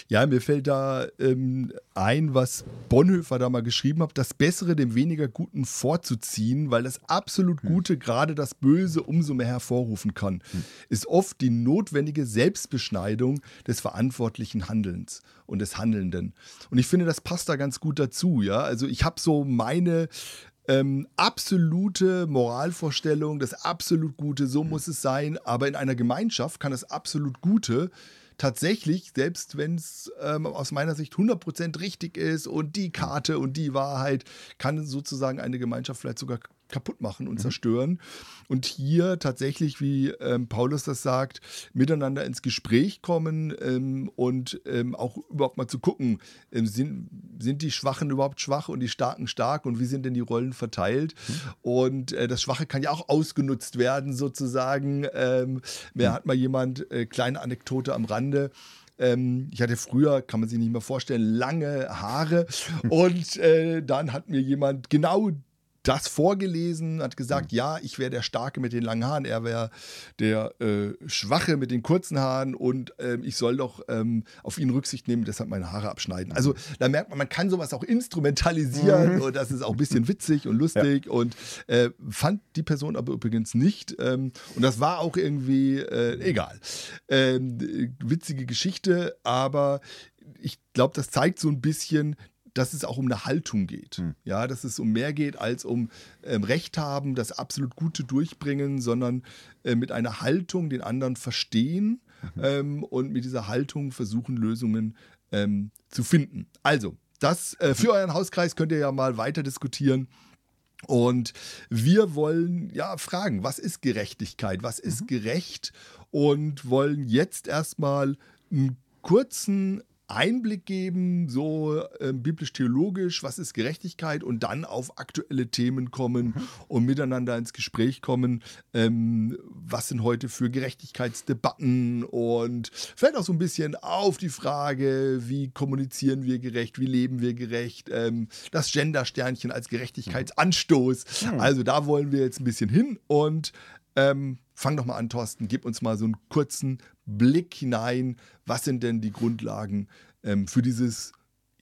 Ja, mir fällt da ähm, ein, was Bonhoeffer da mal geschrieben hat, das Bessere dem weniger Guten vorzuziehen, weil das absolut hm. Gute hm. gerade das Böse umso mehr hervorrufen kann, hm. ist oft die notwendige Selbstbeschneidung des verantwortlichen Handelns und des Handelnden. Und ich finde, das passt da ganz gut dazu, ja. Also ich habe so meine ähm, absolute Moralvorstellung, das absolut Gute, so hm. muss es sein, aber in einer Gemeinschaft kann das absolut Gute tatsächlich, selbst wenn es ähm, aus meiner Sicht 100% richtig ist und die Karte und die Wahrheit, kann sozusagen eine Gemeinschaft vielleicht sogar kaputt machen und mhm. zerstören. Und hier tatsächlich, wie ähm, Paulus das sagt, miteinander ins Gespräch kommen ähm, und ähm, auch überhaupt mal zu gucken, ähm, sind, sind die Schwachen überhaupt schwach und die Starken stark und wie sind denn die Rollen verteilt? Mhm. Und äh, das Schwache kann ja auch ausgenutzt werden, sozusagen. Ähm, wer mhm. hat mal jemand, äh, kleine Anekdote am Rande, ähm, ich hatte früher, kann man sich nicht mehr vorstellen, lange Haare. Und äh, dann hat mir jemand genau das vorgelesen, hat gesagt, mhm. ja, ich wäre der Starke mit den langen Haaren, er wäre der äh, Schwache mit den kurzen Haaren und ähm, ich soll doch ähm, auf ihn Rücksicht nehmen, deshalb meine Haare abschneiden. Also da merkt man, man kann sowas auch instrumentalisieren mhm. und das ist auch ein bisschen witzig und lustig ja. und äh, fand die Person aber übrigens nicht ähm, und das war auch irgendwie äh, egal. Ähm, witzige Geschichte, aber ich glaube, das zeigt so ein bisschen, dass es auch um eine Haltung geht. Hm. Ja, dass es um mehr geht als um ähm, Recht haben, das absolut Gute durchbringen, sondern äh, mit einer Haltung den anderen verstehen mhm. ähm, und mit dieser Haltung versuchen, Lösungen ähm, zu finden. Also, das äh, für euren Hauskreis könnt ihr ja mal weiter diskutieren. Und wir wollen ja fragen, was ist Gerechtigkeit? Was ist mhm. gerecht? Und wollen jetzt erstmal einen kurzen Einblick geben, so äh, biblisch-theologisch, was ist Gerechtigkeit und dann auf aktuelle Themen kommen mhm. und miteinander ins Gespräch kommen, ähm, was sind heute für Gerechtigkeitsdebatten und vielleicht auch so ein bisschen auf die Frage, wie kommunizieren wir gerecht, wie leben wir gerecht, ähm, das Gender-Sternchen als Gerechtigkeitsanstoß. Mhm. Also da wollen wir jetzt ein bisschen hin und ähm, fang doch mal an, Thorsten, gib uns mal so einen kurzen Blick hinein. Was sind denn die Grundlagen ähm, für dieses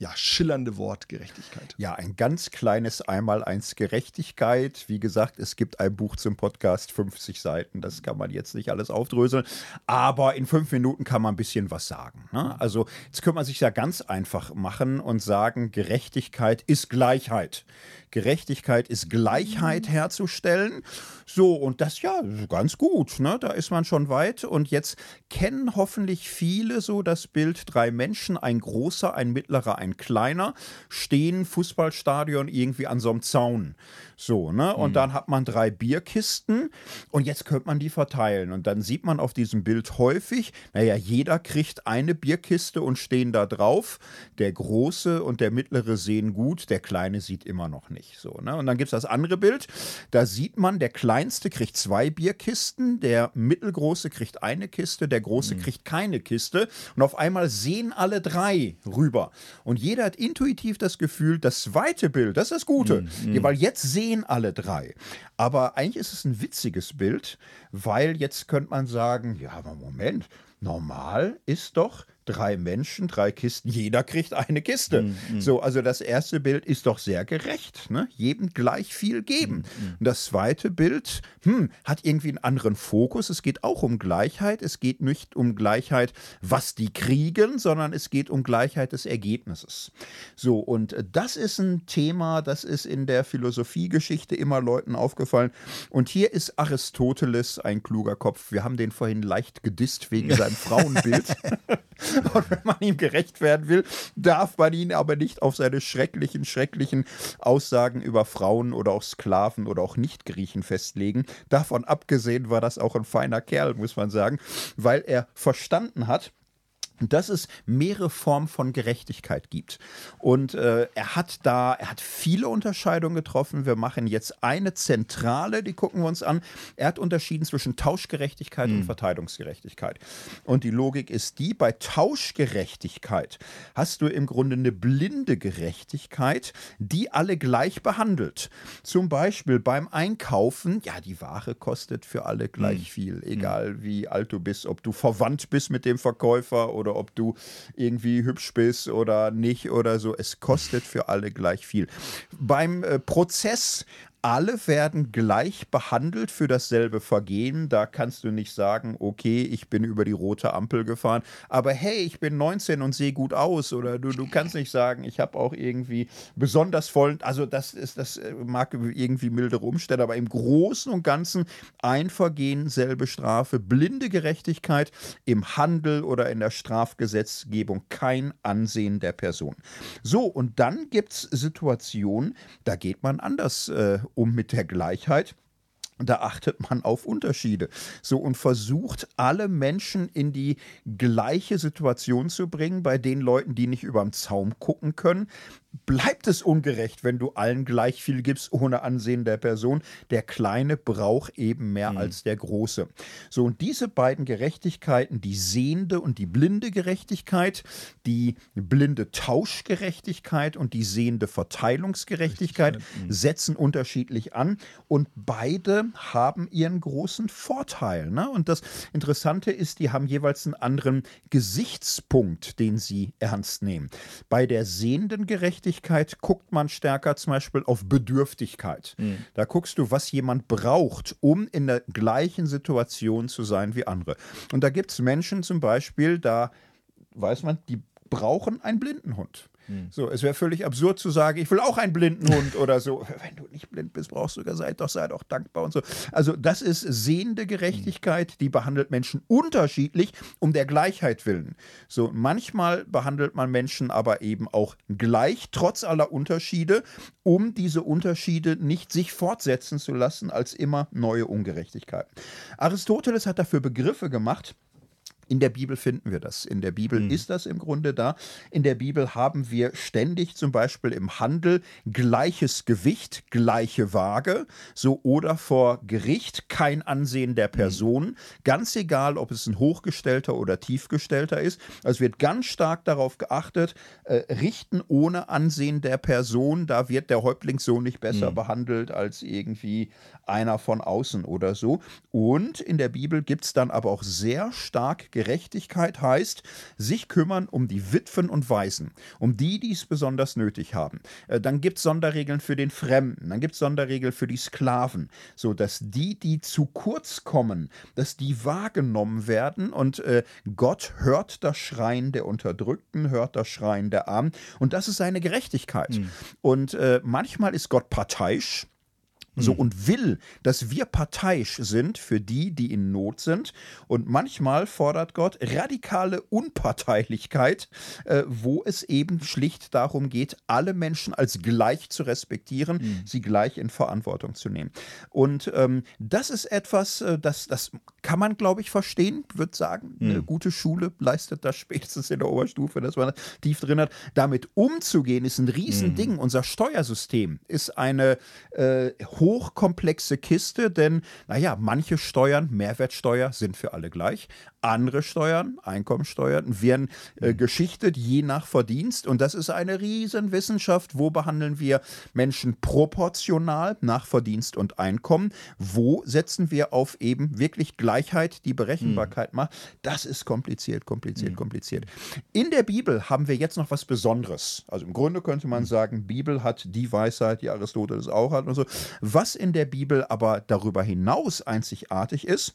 ja, schillernde Wort Gerechtigkeit. Ja, ein ganz kleines Einmaleins Gerechtigkeit. Wie gesagt, es gibt ein Buch zum Podcast, 50 Seiten. Das kann man jetzt nicht alles aufdröseln. Aber in fünf Minuten kann man ein bisschen was sagen. Ne? Also, jetzt könnte man sich ja ganz einfach machen und sagen, Gerechtigkeit ist Gleichheit. Gerechtigkeit ist Gleichheit herzustellen. So, und das ja ganz gut, ne? Da ist man schon weit. Und jetzt kennen hoffentlich viele so das Bild: drei Menschen, ein großer, ein mittlerer, ein ein kleiner, stehen Fußballstadion irgendwie an so einem Zaun. So, ne? Und mhm. dann hat man drei Bierkisten und jetzt könnte man die verteilen. Und dann sieht man auf diesem Bild häufig, naja, jeder kriegt eine Bierkiste und stehen da drauf. Der große und der mittlere sehen gut, der kleine sieht immer noch nicht. So, ne? Und dann gibt es das andere Bild, da sieht man, der kleinste kriegt zwei Bierkisten, der mittelgroße kriegt eine Kiste, der große mhm. kriegt keine Kiste. Und auf einmal sehen alle drei rüber. Und jeder hat intuitiv das Gefühl, das zweite Bild, das ist das Gute. Mhm. Weil jetzt sehen sehen alle drei. Aber eigentlich ist es ein witziges Bild, weil jetzt könnte man sagen, ja, aber Moment, normal ist doch, drei Menschen, drei Kisten, jeder kriegt eine Kiste. Mm, mm. So, also das erste Bild ist doch sehr gerecht, ne? jedem gleich viel geben. Mm, mm, das zweite Bild hm, hat irgendwie einen anderen Fokus. Es geht auch um Gleichheit. Es geht nicht um Gleichheit, was die kriegen, sondern es geht um Gleichheit des Ergebnisses. So, und das ist ein Thema, das ist in der Philosophiegeschichte immer Leuten aufgefallen. Und hier ist Aristoteles ein kluger Kopf. Wir haben den vorhin leicht gedisst wegen seinem Frauenbild. Und wenn man ihm gerecht werden will, darf man ihn aber nicht auf seine schrecklichen, schrecklichen Aussagen über Frauen oder auch Sklaven oder auch Nicht-Griechen festlegen. Davon abgesehen war das auch ein feiner Kerl, muss man sagen, weil er verstanden hat, dass es mehrere Formen von Gerechtigkeit gibt. Und äh, er hat da, er hat viele Unterscheidungen getroffen. Wir machen jetzt eine zentrale, die gucken wir uns an. Er hat unterschieden zwischen Tauschgerechtigkeit mhm. und hm. Verteilungsgerechtigkeit. Und die Logik ist die, bei Tauschgerechtigkeit hast du im Grunde eine blinde Gerechtigkeit, die alle gleich behandelt. Zum Beispiel beim Einkaufen, ja, die Ware kostet für alle gleich mhm. viel, egal mhm. wie alt du bist, ob du verwandt bist mit dem Verkäufer oder oder ob du irgendwie hübsch bist oder nicht oder so. Es kostet für alle gleich viel. Beim äh, Prozess alle werden gleich behandelt für dasselbe Vergehen. Da kannst du nicht sagen, okay, ich bin über die rote Ampel gefahren, aber hey, ich bin 19 und sehe gut aus. Oder du, du kannst nicht sagen, ich habe auch irgendwie besonders vollen, also das ist, das äh, mag irgendwie mildere Umstände, aber im Großen und Ganzen ein Vergehen, selbe Strafe, blinde Gerechtigkeit im Handel oder in der Strafgesetzgebung, kein Ansehen der Person. So, und dann gibt es Situationen, da geht man anders äh, um mit der Gleichheit. Da achtet man auf Unterschiede. So und versucht, alle Menschen in die gleiche Situation zu bringen, bei den Leuten, die nicht über den Zaum gucken können, bleibt es ungerecht, wenn du allen gleich viel gibst, ohne Ansehen der Person. Der Kleine braucht eben mehr mhm. als der Große. So, und diese beiden Gerechtigkeiten, die sehende und die blinde Gerechtigkeit, die blinde Tauschgerechtigkeit und die sehende Verteilungsgerechtigkeit, mhm. setzen unterschiedlich an und beide haben ihren großen Vorteil. Ne? Und das Interessante ist, die haben jeweils einen anderen Gesichtspunkt, den sie ernst nehmen. Bei der sehenden Gerechtigkeit Gerechtigkeit guckt man stärker zum Beispiel auf Bedürftigkeit. Mhm. Da guckst du, was jemand braucht, um in der gleichen Situation zu sein wie andere. Und da gibt es Menschen zum Beispiel, da weiß man, die brauchen einen Blindenhund. Hm. So, es wäre völlig absurd zu sagen, ich will auch einen blinden Hund oder so. Wenn du nicht blind bist, brauchst du, seid doch, sei doch dankbar und so. Also, das ist sehende Gerechtigkeit, die behandelt Menschen unterschiedlich um der Gleichheit willen. So, manchmal behandelt man Menschen aber eben auch gleich, trotz aller Unterschiede, um diese Unterschiede nicht sich fortsetzen zu lassen als immer neue Ungerechtigkeiten. Aristoteles hat dafür Begriffe gemacht, in der Bibel finden wir das. In der Bibel mhm. ist das im Grunde da. In der Bibel haben wir ständig zum Beispiel im Handel gleiches Gewicht, gleiche Waage, so oder vor Gericht kein Ansehen der mhm. Person. Mhm. Ganz egal, ob es ein Hochgestellter oder Tiefgestellter ist. Also wird ganz stark darauf geachtet, äh, richten ohne Ansehen der Person. Da wird der Häuptlingssohn nicht besser mhm. behandelt als irgendwie einer von außen oder so. Und in der Bibel gibt es dann aber auch sehr stark Gerechtigkeit heißt, sich kümmern um die Witwen und Waisen, um die, die es besonders nötig haben. Äh, dann gibt es Sonderregeln für den Fremden, dann gibt es Sonderregeln für die Sklaven, so dass die, die zu kurz kommen, dass die wahrgenommen werden und äh, Gott hört das Schreien der Unterdrückten, hört das Schreien der Armen und das ist seine Gerechtigkeit. Mhm. Und äh, manchmal ist Gott parteiisch, So und will, dass wir parteiisch sind für die, die in Not sind. Und manchmal fordert Gott radikale Unparteilichkeit, äh, wo es eben schlicht darum geht, alle Menschen als gleich zu respektieren, mhm. sie gleich in Verantwortung zu nehmen. Und ähm, das ist etwas, äh, das, das kann man, glaube ich, verstehen. Ich würde sagen, mhm. eine gute Schule leistet das spätestens in der Oberstufe, dass man tief drin hat. Damit umzugehen, ist ein Riesending. Mhm. Unser Steuersystem ist eine äh, hochkomplexe Kiste, denn, naja, manche Steuern, Mehrwertsteuer, sind für alle gleich. Andere Steuern, Einkommensteuern, werden äh, mhm. geschichtet je nach Verdienst. Und das ist eine Riesenwissenschaft. Wo behandeln wir Menschen proportional nach Verdienst und Einkommen? Wo setzen wir auf eben wirklich Gleichheit, die Berechenbarkeit mhm. macht? Das ist kompliziert, kompliziert, mhm. kompliziert. In der Bibel haben wir jetzt noch was Besonderes. Also im Grunde könnte man mhm. sagen, Bibel hat die Weisheit, die Aristoteles auch hat und so. Was in der Bibel aber darüber hinaus einzigartig ist,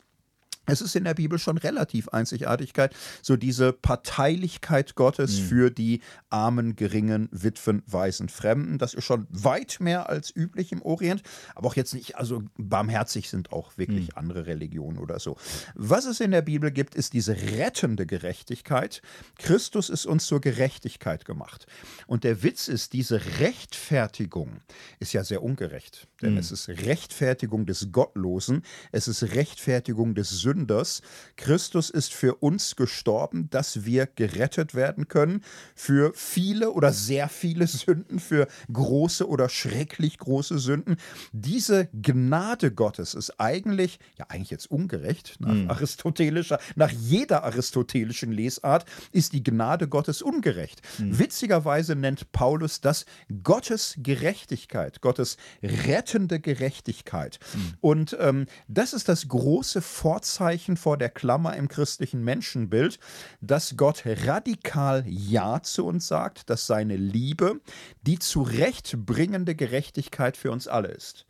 es ist in der Bibel schon relativ Einzigartigkeit, so diese Parteilichkeit Gottes mhm. für die armen, geringen, Witwen, Waisen, Fremden. Das ist schon weit mehr als üblich im Orient, aber auch jetzt nicht, also barmherzig sind auch wirklich mhm. andere Religionen oder so. Was es in der Bibel gibt, ist diese rettende Gerechtigkeit. Christus ist uns zur Gerechtigkeit gemacht. Und der Witz ist, diese Rechtfertigung ist ja sehr ungerecht, denn mhm. es ist Rechtfertigung des Gottlosen, es ist Rechtfertigung des Sünders Sünders. Christus ist für uns gestorben, dass wir gerettet werden können für viele oder sehr viele Sünden, für große oder schrecklich große Sünden. Diese Gnade Gottes ist eigentlich, ja eigentlich jetzt ungerecht, nach mhm. aristotelischer, nach jeder aristotelischen Lesart ist die Gnade Gottes ungerecht. Mhm. Witzigerweise nennt Paulus das Gottes Gerechtigkeit, Gottes rettende Gerechtigkeit. Mhm. Und ähm, das ist das große Vorzeichen Vorzeichen vor der Klammer im christlichen Menschenbild, dass Gott radikal Ja zu uns sagt, dass seine Liebe die zurechtbringende Gerechtigkeit für uns alle ist.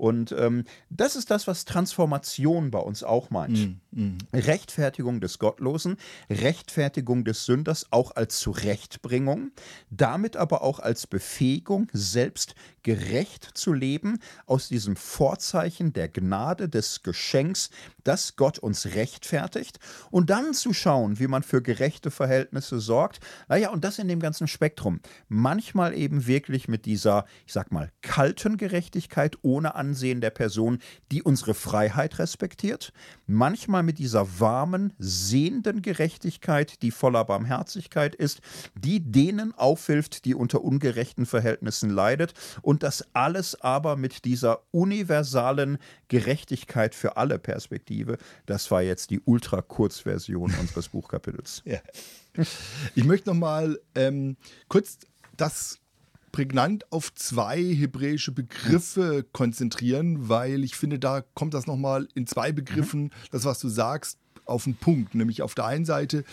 Und ähm, das ist das, was Transformation bei uns auch meint. Mm, mm. Rechtfertigung des Gottlosen, Rechtfertigung des Sünders auch als Zurechtbringung, damit aber auch als Befähigung, selbst gerecht zu leben, aus diesem Vorzeichen der Gnade, des Geschenks, dass Gott uns rechtfertigt und dann zu schauen, wie man für gerechte Verhältnisse sorgt. Naja, und das in dem ganzen Spektrum. Manchmal eben wirklich mit dieser, ich sag mal, kalten Gerechtigkeit ohne Ansehen der Person, die unsere Freiheit respektiert. Manchmal mit dieser warmen, sehenden Gerechtigkeit, die voller Barmherzigkeit ist, die denen aufhilft, die unter ungerechten Verhältnissen leidet. Und das alles aber mit dieser universalen Gerechtigkeit für alle Perspektive. Das war jetzt die ultra-Kurzversion unseres Buchkapitels. Ja. Ich möchte noch mal ähm, kurz das prägnant auf zwei hebräische Begriffe konzentrieren, weil ich finde, da kommt das nochmal in zwei Begriffen, mhm. das, was du sagst, auf den Punkt. Nämlich auf der einen Seite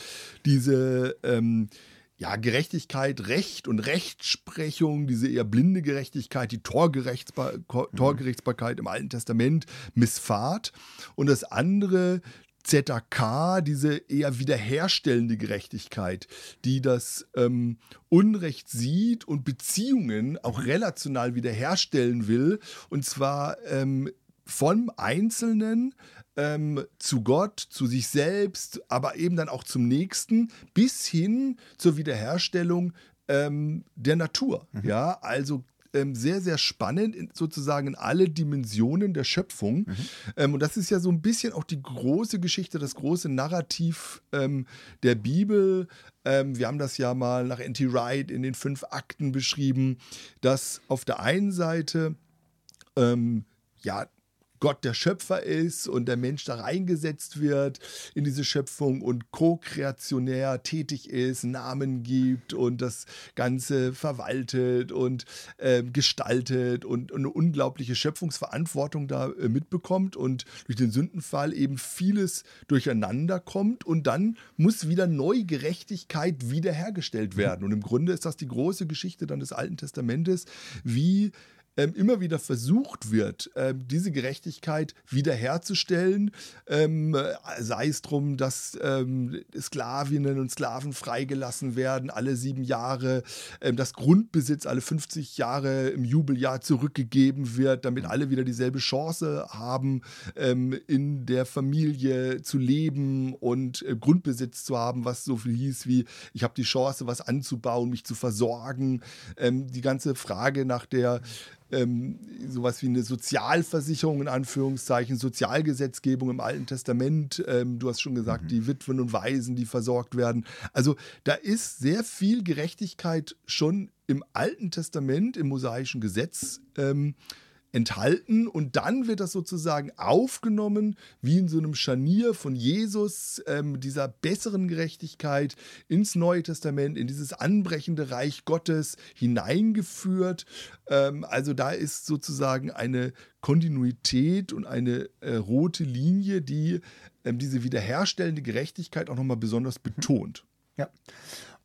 diese ähm, ja, Gerechtigkeit, Recht und Rechtsprechung, diese eher blinde Gerechtigkeit, die Torgerichtsbar mhm. Torgerichtsbarkeit im Alten Testament missfahrt. Und das andere, ZK, diese eher wiederherstellende Gerechtigkeit, die das ähm, Unrecht sieht und Beziehungen auch relational wiederherstellen will. Und zwar ähm, vom Einzelnen ähm, zu Gott, zu sich selbst, aber eben dann auch zum Nächsten, bis hin zur Wiederherstellung ähm, der Natur. Mhm. Ja, also ähm, sehr, sehr spannend, in, sozusagen in alle Dimensionen der Schöpfung. Mhm. Ähm, und das ist ja so ein bisschen auch die große Geschichte, das große Narrativ ähm, der Bibel. Ähm, wir haben das ja mal nach N.T. Wright in den fünf Akten beschrieben, dass auf der einen Seite ähm, ja Gott der Schöpfer ist und der Mensch da reingesetzt wird in diese Schöpfung und ko-kreationär tätig ist, Namen gibt und das Ganze verwaltet und äh, gestaltet und, und, eine unglaubliche Schöpfungsverantwortung da äh, mitbekommt und durch den Sündenfall eben vieles durcheinander kommt und dann muss wieder neu Gerechtigkeit wiederhergestellt werden. Und im Grunde ist das die große Geschichte dann des Alten Testamentes, wie ähm, immer wieder versucht wird, ähm, diese Gerechtigkeit wiederherzustellen, ähm, sei es darum, dass ähm, Sklavinnen und Sklaven freigelassen werden, alle sieben Jahre, ähm, dass Grundbesitz alle 50 Jahre im Jubeljahr zurückgegeben wird, damit alle wieder dieselbe Chance haben, ähm, in der Familie zu leben und äh, Grundbesitz zu haben, was so viel hieß wie, ich habe die Chance, was anzubauen, mich zu versorgen. Die ganze Frage nach der ähm, sowas wie eine Sozialversicherung in Anführungszeichen, Sozialgesetzgebung im Alten Testament. Ähm, du hast schon gesagt, mhm. die Witwen und Waisen, die versorgt werden. Also da ist sehr viel Gerechtigkeit schon im Alten Testament, im mosaischen Gesetz. Ähm, enthalten und dann wird das sozusagen aufgenommen, wie in so einem Scharnier von Jesus, ähm, dieser besseren Gerechtigkeit ins Neue Testament, in dieses anbrechende Reich Gottes hineingeführt. Ähm, also da ist sozusagen eine Kontinuität und eine äh, rote Linie, die ähm, diese wiederherstellende Gerechtigkeit auch nochmal besonders betont. Ja.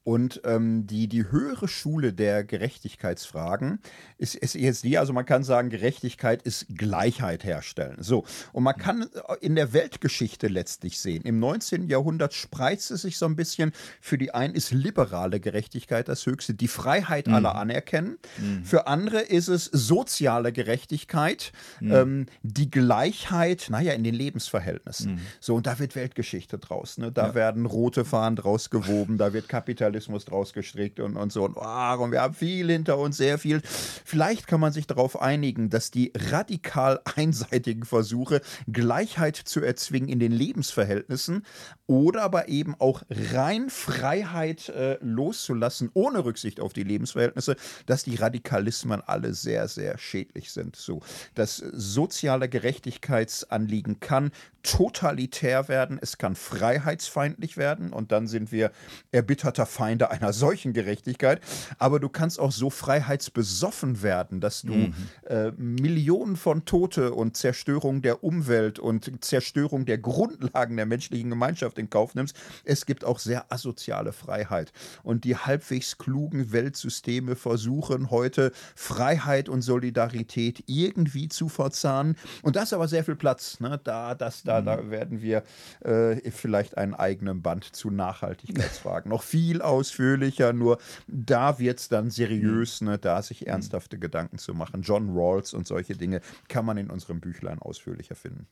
Und ähm, die, die höhere Schule der Gerechtigkeitsfragen ist, ist jetzt die, also man kann sagen, Gerechtigkeit ist Gleichheit herstellen. So, und man kann äh, in der Weltgeschichte letztlich sehen, im 19. Jahrhundert spreizt es sich so ein bisschen, für die einen ist liberale Gerechtigkeit das Höchste, die Freiheit mhm. aller anerkennen. Mhm. Für andere ist es soziale Gerechtigkeit, mhm. ähm, die Gleichheit, naja, in den Lebensverhältnissen. Mhm. So, und da wird Weltgeschichte draus. Ne? Da ja. werden rote Fahnen draus gewoben, da wird Kapitalismus Kapitalismus draus gestrickt und, und so. Und, oh, und wir haben viel hinter uns, sehr viel. Vielleicht kann man sich darauf einigen, dass die radikal einseitigen Versuche, Gleichheit zu erzwingen in den Lebensverhältnissen oder aber eben auch rein Freiheit äh, loszulassen, ohne Rücksicht auf die Lebensverhältnisse, dass die Radikalismen alle sehr, sehr schädlich sind. So, das soziale Gerechtigkeitsanliegen kann totalitär werden, es kann freiheitsfeindlich werden und dann sind wir erbitterter Feinde einer solchen Gerechtigkeit. Aber du kannst auch so freiheitsbesoffen werden, dass du mhm. äh, Millionen von Tote und Zerstörung der Umwelt und Zerstörung der Grundlagen der menschlichen Gemeinschaft in Kauf nimmst. Es gibt auch sehr asoziale Freiheit. Und die halbwegs klugen Weltsysteme versuchen heute Freiheit und Solidarität irgendwie zu verzahnen. Und das ist aber sehr viel Platz. Ne? Da, das, da, mhm. da werden wir äh, vielleicht einen eigenen Band zu Nachhaltigkeitsfragen noch viel ausführlicher, nur da wird es dann seriös, mhm. ne, da sich ernsthafte Gedanken zu machen. John Rawls und solche Dinge kann man in unserem Büchlein ausführlicher finden.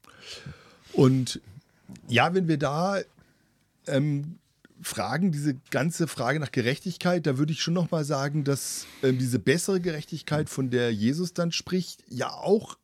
Und ja, wenn wir da ähm, fragen, diese ganze Frage nach Gerechtigkeit, da würde ich schon noch mal sagen, dass ähm, diese bessere Gerechtigkeit, von der Jesus dann spricht, ja auch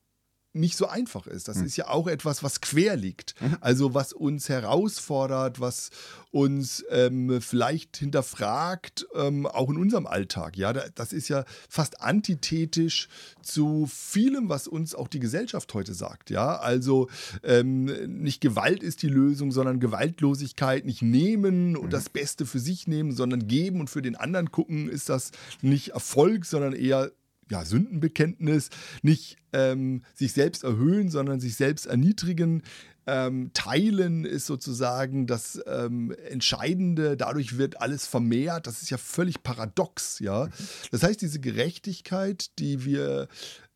nicht so einfach ist. Das mhm. ist ja auch etwas, was quer liegt. Mhm. Also was uns herausfordert, was uns ähm, vielleicht hinterfragt, ähm, auch in unserem Alltag. Ja, das ist ja fast antithetisch zu vielem, was uns auch die Gesellschaft heute sagt. Ja, also ähm, nicht Gewalt ist die Lösung, sondern Gewaltlosigkeit, nicht nehmen mhm. und das Beste für sich nehmen, sondern geben und für den anderen gucken, ist das nicht Erfolg, sondern eher ja, Sündenbekenntnis, nicht ähm, sich selbst erhöhen, sondern sich selbst erniedrigen. Ähm, teilen ist sozusagen das ähm, Entscheidende. Dadurch wird alles vermehrt. Das ist ja völlig paradox, ja. Das heißt, diese Gerechtigkeit, die wir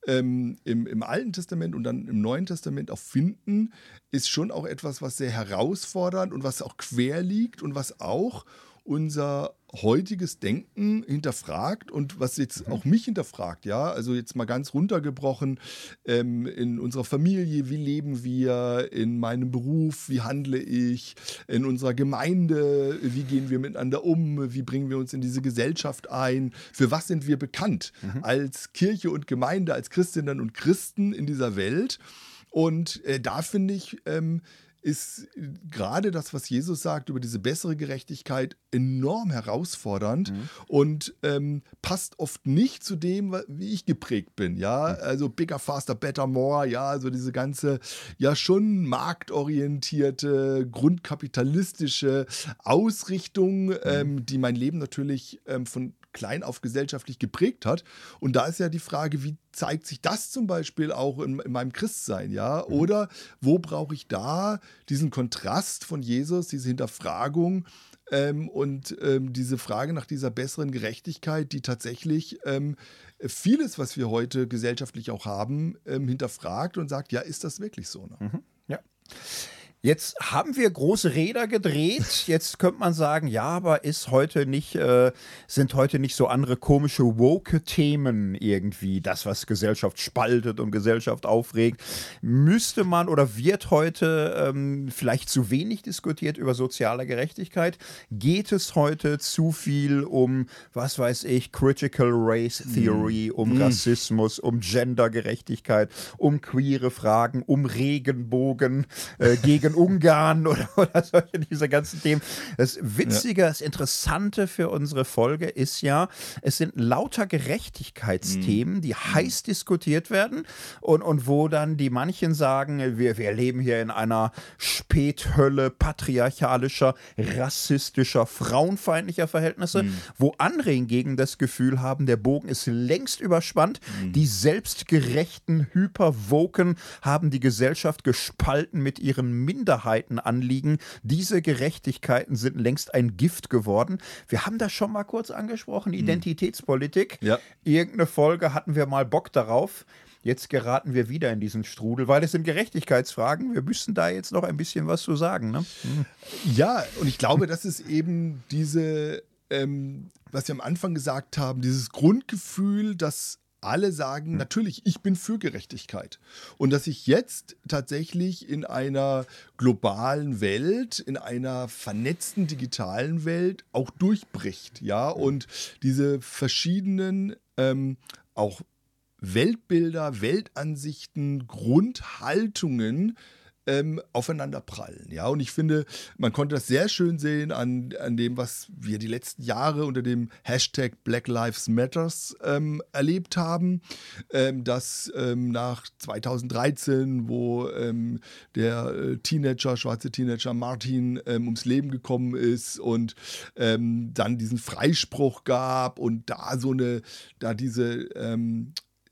ähm, im, im Alten Testament und dann im Neuen Testament auch finden, ist schon auch etwas, was sehr herausfordernd und was auch quer liegt und was auch unser heutiges Denken hinterfragt und was jetzt mhm. auch mich hinterfragt, ja, also jetzt mal ganz runtergebrochen ähm, in unserer Familie, wie leben wir, in meinem Beruf, wie handle ich, in unserer Gemeinde, wie gehen wir miteinander um, wie bringen wir uns in diese Gesellschaft ein, für was sind wir bekannt mhm. als Kirche und Gemeinde, als Christinnen und Christen in dieser Welt. Und äh, da finde ich, ähm, ist gerade das, was Jesus sagt über diese bessere Gerechtigkeit, enorm herausfordernd mhm. und ähm, passt oft nicht zu dem, wie ich geprägt bin. Ja, mhm. also bigger, faster, better, more. Ja, also diese ganze, ja, schon marktorientierte, grundkapitalistische Ausrichtung, mhm. ähm, die mein Leben natürlich ähm, von klein auf gesellschaftlich geprägt hat. Und da ist ja die Frage, wie zeigt sich das zum Beispiel auch in, in meinem Christsein, ja? Mhm. Oder wo brauche ich da diesen Kontrast von Jesus, diese Hinterfragung? Ähm, und ähm, diese Frage nach dieser besseren Gerechtigkeit, die tatsächlich ähm, vieles, was wir heute gesellschaftlich auch haben, ähm, hinterfragt und sagt, ja, ist das wirklich so? Ne? Mhm. Ja. Jetzt haben wir große Räder gedreht. Jetzt könnte man sagen, ja, aber ist heute nicht, äh, sind heute nicht so andere komische woke Themen irgendwie das, was Gesellschaft spaltet und Gesellschaft aufregt. Müsste man oder wird heute ähm, vielleicht zu wenig diskutiert über soziale Gerechtigkeit? Geht es heute zu viel um, was weiß ich, Critical Race Theory, mm. um mm. Rassismus, um Gendergerechtigkeit, um queere Fragen, um Regenbogen äh, gegen in Ungarn oder, oder solche diese ganzen Themen. Das Witzige, ja. das Interessante für unsere Folge ist ja, es sind lauter Gerechtigkeitsthemen, mhm. die heiß diskutiert werden und, und wo dann die manchen sagen, wir, wir leben hier in einer Späthölle patriarchalischer, rassistischer, frauenfeindlicher Verhältnisse, mhm. wo andere hingegen das Gefühl haben, der Bogen ist längst überspannt, mhm. die selbstgerechten Hyperwoken haben die Gesellschaft gespalten mit ihren Min Minderheitenanliegen. Diese Gerechtigkeiten sind längst ein Gift geworden. Wir haben das schon mal kurz angesprochen, hm. Identitätspolitik. Ja. Irgendeine Folge hatten wir mal Bock darauf. Jetzt geraten wir wieder in diesen Strudel, weil es sind Gerechtigkeitsfragen. Wir müssen da jetzt noch ein bisschen was zu sagen. Ne? Hm. Ja, und ich glaube, das ist eben diese, ähm, was wir am Anfang gesagt haben, dieses Grundgefühl, dass alle sagen, hm. natürlich, ich bin für Gerechtigkeit. Und dass sich jetzt tatsächlich in einer globalen Welt, in einer vernetzten digitalen Welt auch durchbricht, ja, und diese verschiedenen ähm, auch Weltbilder, Weltansichten, Grundhaltungen ähm, aufeinanderprallen. Ja, und ich finde, man konnte das sehr schön sehen an, an dem, was wir die letzten Jahre unter dem Hashtag Black Lives Matters ähm, erlebt haben, ähm, dass ähm, nach 2013, wo ähm, der äh, Teenager, schwarze Teenager Martin ähm, ums Leben gekommen ist und dann diesen Freispruch gab und da so eine, da diese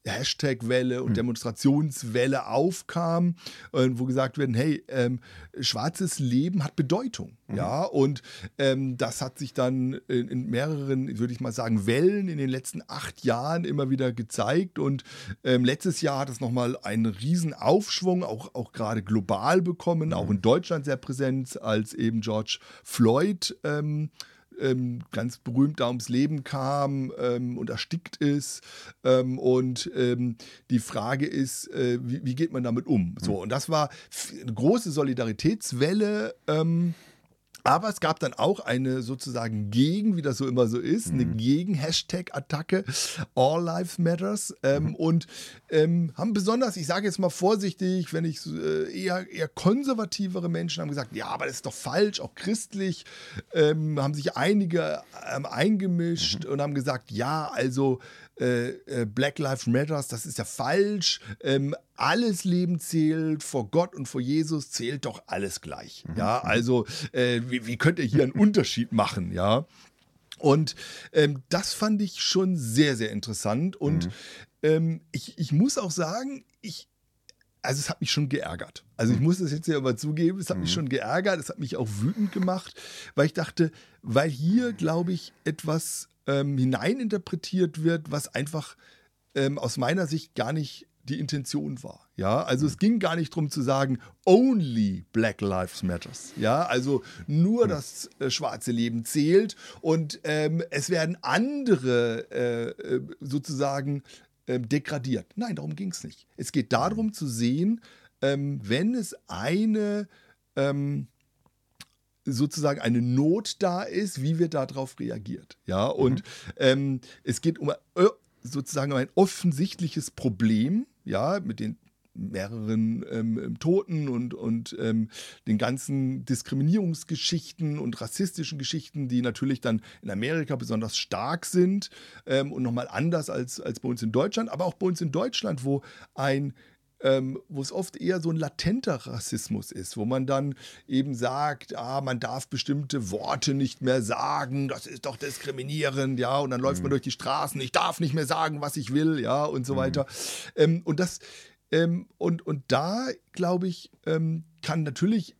Hashtag-Welle und mhm. Demonstrationswelle aufkam, äh, wo gesagt werden, hey, ähm, schwarzes Leben hat Bedeutung. Mhm. Ja, und ähm, das hat sich dann in, in, mehreren, würde ich mal sagen, Wellen in den letzten acht Jahren immer wieder gezeigt. Und ähm, letztes Jahr hat es nochmal einen riesen Aufschwung, auch, auch gerade global bekommen, mhm. auch in Deutschland sehr präsent, als eben George Floyd ähm, ähm, ganz berühmt da ums Leben kam ähm, und erstickt ist. Ähm, und ähm, die Frage ist, äh, wie, wie, geht man damit um? So, und das war eine große Solidaritätswelle. Aber es gab dann auch eine sozusagen Gegen, wie das so immer so ist, eine mhm. Gegen-Hashtag-Attacke, All Lives Matters. Ähm, mhm. Und ähm, haben besonders, ich sage jetzt mal vorsichtig, wenn ich äh, eher, eher konservativere Menschen haben gesagt, ja, aber das ist doch falsch, auch christlich, ähm, haben sich einige ähm, eingemischt mhm. und haben gesagt, ja, also äh, äh, Black Lives Matters, das ist ja falsch. Ähm, alles Leben zählt, vor Gott und vor Jesus zählt doch alles gleich. Mhm. Ja, also äh, wie, wie könnt ihr hier einen Unterschied machen? Ja. Und ähm, das fand ich schon sehr, sehr interessant. Und mhm. ähm, ich, ich muss auch sagen, ich, also es hat mich schon geärgert. Also ich mhm. muss das jetzt ja aber zugeben, es hat mhm. mich schon geärgert, es hat mich auch wütend gemacht, weil ich dachte, weil hier, glaube ich, etwas ähm, hineininterpretiert wird, was einfach ähm, aus meiner Sicht gar nicht die Intention war. Ja, also mhm. es ging gar nicht darum zu sagen, only Black Lives Matters. Ja, also nur mhm. das äh, schwarze Leben zählt und ähm, es werden andere äh, äh sozusagen äh, degradiert. Nein, darum ging es nicht. Es geht darum mhm. zu sehen, ähm, wenn es eine ähm, sozusagen eine Not da ist, wie wird darauf reagiert. Ja, und mhm. ähm, es geht um äh, sozusagen um ein offensichtliches Problem, ja, mit den mehreren ähm, ähm, Toten und, und ähm, den ganzen Diskriminierungsgeschichten und rassistischen Geschichten, die natürlich dann in Amerika besonders stark sind ähm, und nochmal anders als, als bei uns in Deutschland, aber auch bei uns in Deutschland, wo ein ähm, wo es oft eher so ein latenter Rassismus ist, wo man dann eben sagt, ah, man darf bestimmte Worte nicht mehr sagen, das ist doch diskriminierend, ja, und dann läuft mhm. man durch die Straßen, ich darf nicht mehr sagen, was ich will, ja, und so mhm. weiter. Ähm, und das, ähm, und, und da, glaube ich, ähm, kann natürlich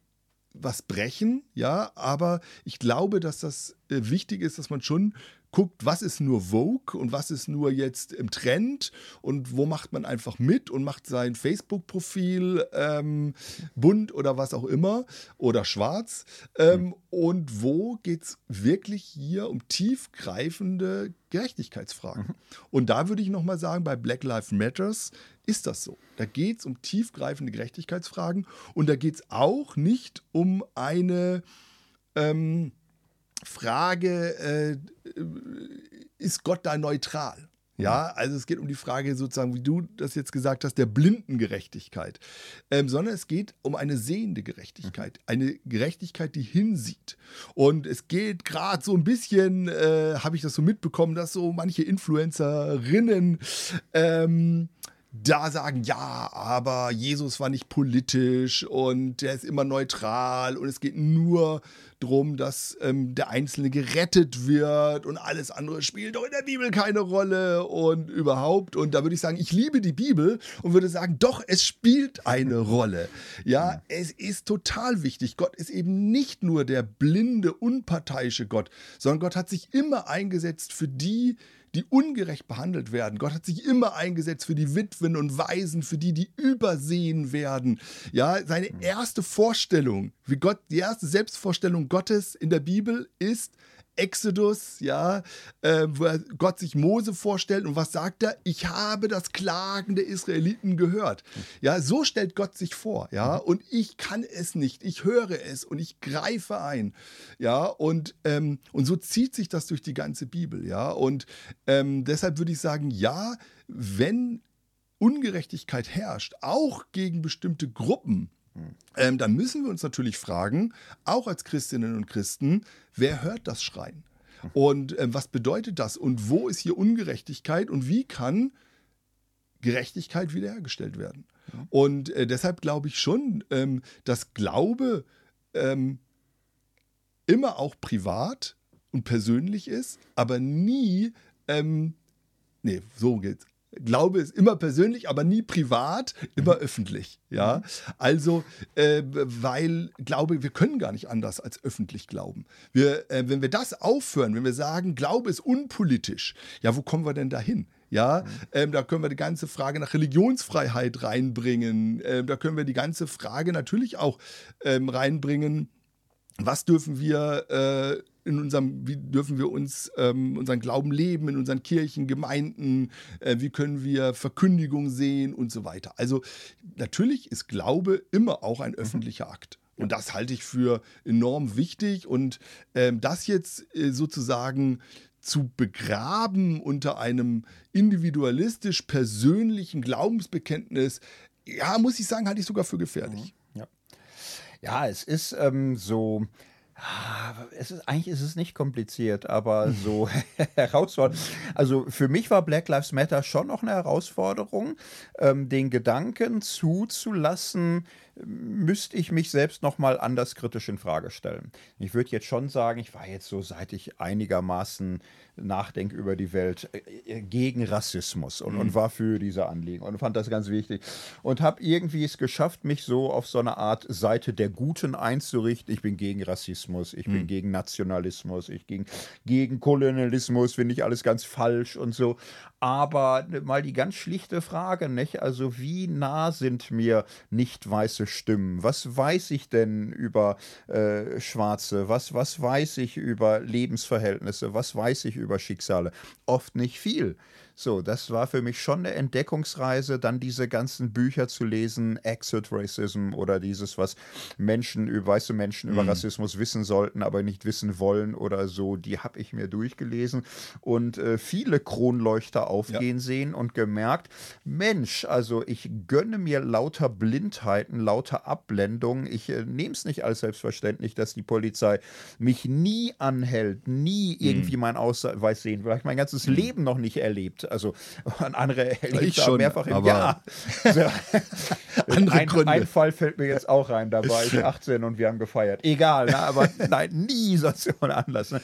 was brechen, ja, aber ich glaube, dass das äh, wichtig ist, dass man schon guckt, was ist nur Vogue und was ist nur jetzt im Trend und wo macht man einfach mit und macht sein Facebook-Profil ähm, bunt oder was auch immer oder schwarz ähm, mhm. und wo geht es wirklich hier um tiefgreifende Gerechtigkeitsfragen. Mhm. Und da würde ich nochmal sagen, bei Black Lives Matters ist das so. Da geht es um tiefgreifende Gerechtigkeitsfragen und da geht es auch nicht um eine ähm, Frage, äh, ist Gott da neutral? Ja, also es geht um die Frage sozusagen, wie du das jetzt gesagt hast, der blinden Gerechtigkeit, ähm, sondern es geht um eine sehende Gerechtigkeit, eine Gerechtigkeit, die hinsieht. Und es geht gerade so ein bisschen, äh, habe ich das so mitbekommen, dass so manche Influencerinnen ähm, da sagen, ja, aber Jesus war nicht politisch und der ist immer neutral und es geht nur darum, dass ähm, der Einzelne gerettet wird und alles andere spielt doch in der Bibel keine Rolle und überhaupt. Und da würde ich sagen, ich liebe die Bibel und würde sagen, doch, es spielt eine Rolle. Ja, es ist total wichtig. Gott ist eben nicht nur der blinde, unparteiische Gott, sondern Gott hat sich immer eingesetzt für die, die ungerecht behandelt werden. Gott hat sich immer eingesetzt für die Witwen und Waisen, für die, die übersehen werden. Ja, seine erste Vorstellung, wie Gott, die erste Selbstvorstellung Gottes in der Bibel ist, Exodus, ja, äh, wo Gott sich Mose vorstellt. Und was sagt er? Ich habe das Klagen der Israeliten gehört. Ja, so stellt Gott sich vor, ja, und ich kann es nicht, ich höre es und ich greife ein, ja, und, ähm, und so zieht sich das durch die ganze Bibel, ja, und ähm, deshalb würde ich sagen, ja, wenn Ungerechtigkeit herrscht, auch gegen bestimmte Gruppen, ähm, dann müssen wir uns natürlich fragen, auch als Christinnen und Christen, wer hört das Schreien? Und ähm, was bedeutet das? Und wo ist hier Ungerechtigkeit? Und wie kann Gerechtigkeit wiederhergestellt werden? Und äh, deshalb glaube ich schon, ähm, dass Glaube ähm, immer auch privat und persönlich ist, aber nie, ähm, nee, so geht's. Glaube ist immer persönlich, aber nie privat, immer mhm. öffentlich. Ja, also, äh, weil Glaube, wir können gar nicht anders als öffentlich glauben. Wir, äh, wenn wir das aufhören, wenn wir sagen, Glaube ist unpolitisch, ja, wo kommen wir denn dahin? Ja, mhm. ähm, da können wir die ganze Frage nach Religionsfreiheit reinbringen. Ähm, da können wir die ganze Frage natürlich auch ähm, reinbringen. Was dürfen wir äh, in unserem, wie dürfen wir uns ähm, unseren Glauben leben in unseren Kirchen, Gemeinden, äh, wie können wir Verkündigung sehen und so weiter. Also natürlich ist Glaube immer auch ein mhm. öffentlicher Akt. Und das halte ich für enorm wichtig. Und ähm, das jetzt äh, sozusagen zu begraben unter einem individualistisch persönlichen Glaubensbekenntnis, ja, muss ich sagen, halte ich sogar für gefährlich. Ja, ja es ist ähm, so Ah, es ist, eigentlich ist es nicht kompliziert, aber so herausfordernd. Also für mich war Black Lives Matter schon noch eine Herausforderung, ähm, den Gedanken zuzulassen, müsste ich mich selbst nochmal anders kritisch in Frage stellen. Ich würde jetzt schon sagen, ich war jetzt so, seit ich einigermaßen nachdenke über die Welt, äh, äh, gegen Rassismus und, mhm. und war für diese Anliegen und fand das ganz wichtig. Und habe irgendwie es geschafft, mich so auf so eine Art Seite der Guten einzurichten. Ich bin gegen Rassismus, ich bin mhm. gegen Nationalismus, ich bin gegen Kolonialismus, finde ich alles ganz falsch und so. Aber mal die ganz schlichte Frage, nicht? Also, wie nah sind mir nicht weiße Stimmen? Was weiß ich denn über äh, Schwarze? Was, was weiß ich über Lebensverhältnisse? Was weiß ich über Schicksale? Oft nicht viel. So, das war für mich schon eine Entdeckungsreise, dann diese ganzen Bücher zu lesen, Exit Racism oder dieses, was Menschen, weiße Menschen über mhm. Rassismus wissen sollten, aber nicht wissen wollen oder so, die habe ich mir durchgelesen und äh, viele Kronleuchter aufgehen ja. sehen und gemerkt, Mensch, also ich gönne mir lauter Blindheiten, lauter Abblendungen. Ich äh, nehme es nicht als selbstverständlich, dass die Polizei mich nie anhält, nie mhm. irgendwie mhm. mein Ausweis sehen, weil ich mein ganzes mhm. Leben noch nicht erlebt also andere erlebt schon, mehrfach im Jahr. Ein, Gründe. ein Fall fällt mir jetzt auch rein, da war ich 18 und wir haben gefeiert. Egal, ne? aber nein, nie sonst ohne Anlass. Ne?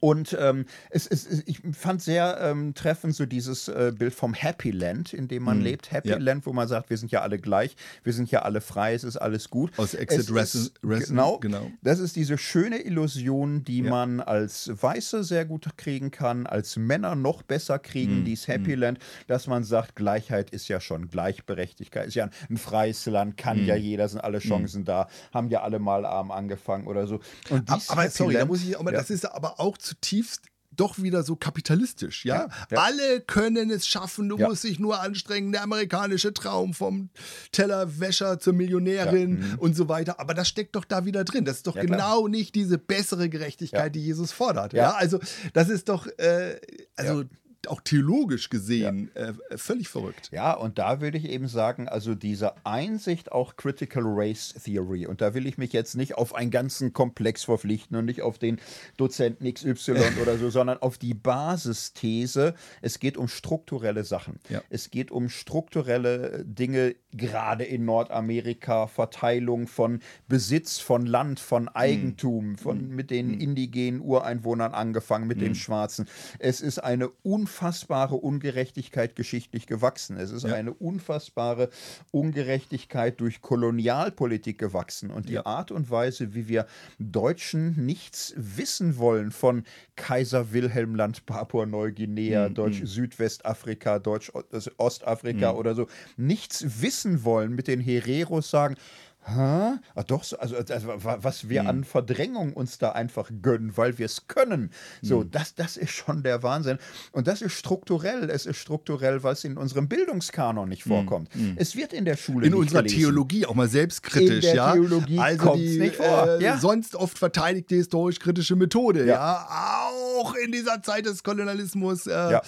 Und ähm, es, es, ich fand sehr ähm, treffend so dieses äh, Bild vom Happy Land, in dem man Mhm. lebt. Happy Ja. Land, wo man sagt, wir sind ja alle gleich, wir sind ja alle frei, es ist alles gut. Aus Exit Resin- genau, genau. Das ist diese schöne Illusion, die Ja. man als Weiße sehr gut kriegen kann, als Männer noch besser kriegen, Mhm. dieses Happy Land, dass man sagt, Gleichheit ist ja schon Gleichberechtigkeit, ist ja ein, ein freies Land, kann Mhm. ja jeder, sind alle Chancen da, haben ja alle mal arm angefangen oder so. Aber Happy sorry, da Land- muss ich, aber ja. das ist aber auch zutiefst doch wieder so kapitalistisch, ja? Ja, ja. Alle können es schaffen, du Ja. musst dich nur anstrengen, der amerikanische Traum vom Tellerwäscher zur Millionärin und so weiter, aber das steckt doch da wieder drin. Das ist doch Ja, klar. genau nicht diese bessere Gerechtigkeit, Ja. die Jesus fordert, ja? Ja. Also, das ist doch äh, also auch theologisch gesehen äh, völlig verrückt. Ja, und da würde ich eben sagen, also diese Einsicht auch Critical Race Theory, und da will ich mich jetzt nicht auf einen ganzen Komplex verpflichten und nicht auf den Dozenten XY oder so, sondern auf die Basisthese, es geht um strukturelle Sachen. Ja. Es geht um strukturelle Dinge, gerade in Nordamerika, Verteilung von Besitz, von Land, von Eigentum, von, mit den indigenen Ureinwohnern angefangen, mit den Schwarzen. Es ist eine unfassbare Ungerechtigkeit geschichtlich gewachsen. Es ist Ja. eine unfassbare Ungerechtigkeit durch Kolonialpolitik gewachsen. Und die Ja. Art und Weise, wie wir Deutschen nichts wissen wollen von Kaiser Wilhelm Land Papua-Neuguinea, Mhm, Deutsch-Südwestafrika, Deutsch-Ostafrika oder so, nichts wissen wollen, mit den Hereros sagen, Hä? Ah, doch, so, also, also wa- was wir an Verdrängung uns da einfach gönnen, weil wir es können. So, Mhm. das, das ist schon der Wahnsinn. Und das ist strukturell. Es ist strukturell, weil es in unserem Bildungskanon nicht vorkommt. Es wird in der Schule. In unserer gelesen. Theologie auch mal selbstkritisch, In der ja. Theologie also die nicht vor, Äh, ja. sonst oft verteidigte historisch-kritische Methode, ja. Ja. Auch in dieser Zeit des Kolonialismus äh, Ja.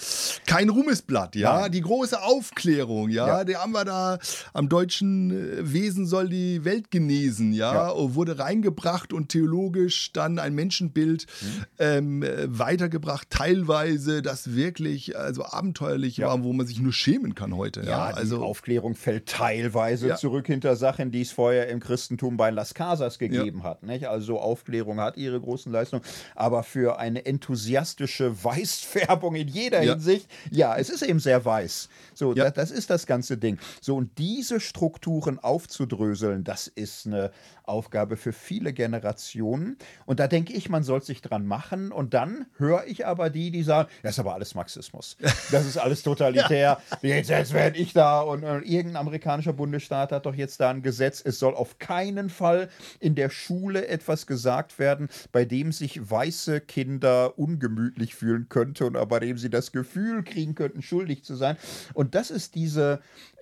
kein Ruhmesblatt, ja. Nein. Die große Aufklärung, ja. Ja. Die haben wir da am deutschen äh, Wesen soll die Welt genesen, ja. Ja. Wurde reingebracht und theologisch dann ein Menschenbild Mhm. ähm, äh, weitergebracht, teilweise, das wirklich also abenteuerlich Ja. war, wo man sich nur schämen kann heute, ja. Ja, also Aufklärung fällt teilweise zurück hinter Sachen, die es vorher im Christentum bei Las Casas gegeben hat. Nicht? Also Aufklärung hat ihre großen Leistungen, aber für eine enthusiastische Weißfärbung in jeder. Hinsicht, ja, es ist eben sehr weiß. So, Ja. da, das ist das ganze Ding. So, und diese Strukturen aufzudröseln, das ist eine Aufgabe für viele Generationen. Und da denke ich, man soll sich dran machen. Und dann höre ich aber die, die sagen, das ist aber alles Marxismus. Das ist alles totalitär. Jetzt, jetzt werde ich da. Und, und irgendein amerikanischer Bundesstaat hat doch jetzt da ein Gesetz. Es soll auf keinen Fall in der Schule etwas gesagt werden, bei dem sich weiße Kinder ungemütlich fühlen könnte und bei dem sie das Gefühl kriegen könnten, schuldig zu sein. Und das ist diese,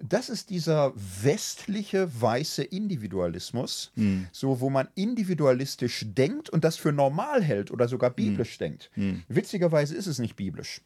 das ist dieser westliche weiße Individualismus, so wo man individualistisch denkt und das für normal hält oder sogar biblisch denkt. Witzigerweise ist es nicht biblisch.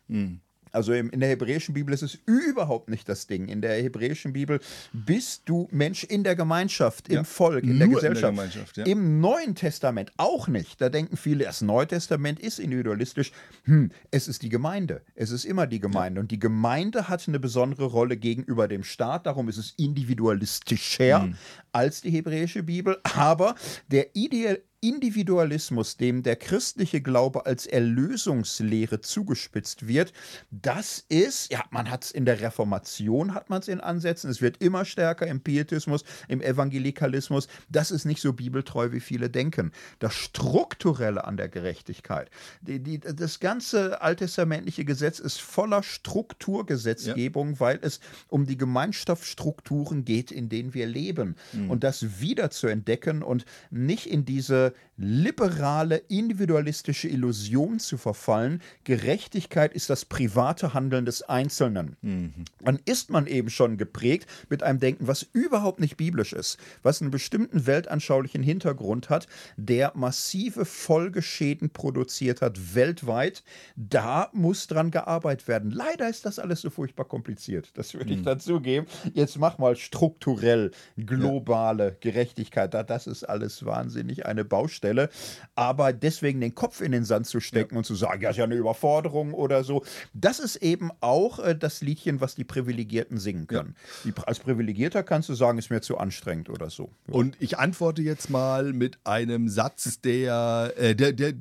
Also in der hebräischen Bibel ist es überhaupt nicht das Ding. In der hebräischen Bibel bist du Mensch in der Gemeinschaft, im Ja, Volk, in der in der Gesellschaft. Gemeinschaft, ja. Im Neuen Testament auch nicht. Da denken viele, das Neue Testament ist individualistisch. Hm, es ist die Gemeinde. Es ist immer die Gemeinde. Und die Gemeinde hat eine besondere Rolle gegenüber dem Staat. Darum ist es individualistischer Hm. Als die hebräische Bibel. Aber der Ideal Individualismus, dem der christliche Glaube als Erlösungslehre zugespitzt wird, das ist, ja, man hat es in der Reformation, hat man es in Ansätzen, es wird immer stärker im Pietismus, im Evangelikalismus, das ist nicht so bibeltreu, wie viele denken. Das Strukturelle an der Gerechtigkeit, die, die, das ganze alttestamentliche Gesetz ist voller Strukturgesetzgebung, weil es um die Gemeinschaftsstrukturen geht, in denen wir leben. Und das wieder zu entdecken und nicht in diese liberale, individualistische Illusion zu verfallen, Gerechtigkeit ist das private Handeln des Einzelnen. Dann ist man eben schon geprägt mit einem Denken, was überhaupt nicht biblisch ist, was einen bestimmten weltanschaulichen Hintergrund hat, der massive Folgeschäden produziert hat weltweit. Da muss dran gearbeitet werden. Leider ist das alles so furchtbar kompliziert. Das würde ich dazu geben. Jetzt mach mal strukturell globale Gerechtigkeit. Da, das ist alles wahnsinnig eine Baustelle. Aber deswegen den Kopf in den Sand zu stecken und zu sagen, ja, ist ja eine Überforderung oder so, das ist eben auch äh, das Liedchen, was die Privilegierten singen können. Die, als Privilegierter kannst du sagen, ist mir zu anstrengend oder so. Und ich antworte jetzt mal mit einem Satz, der, äh, der, der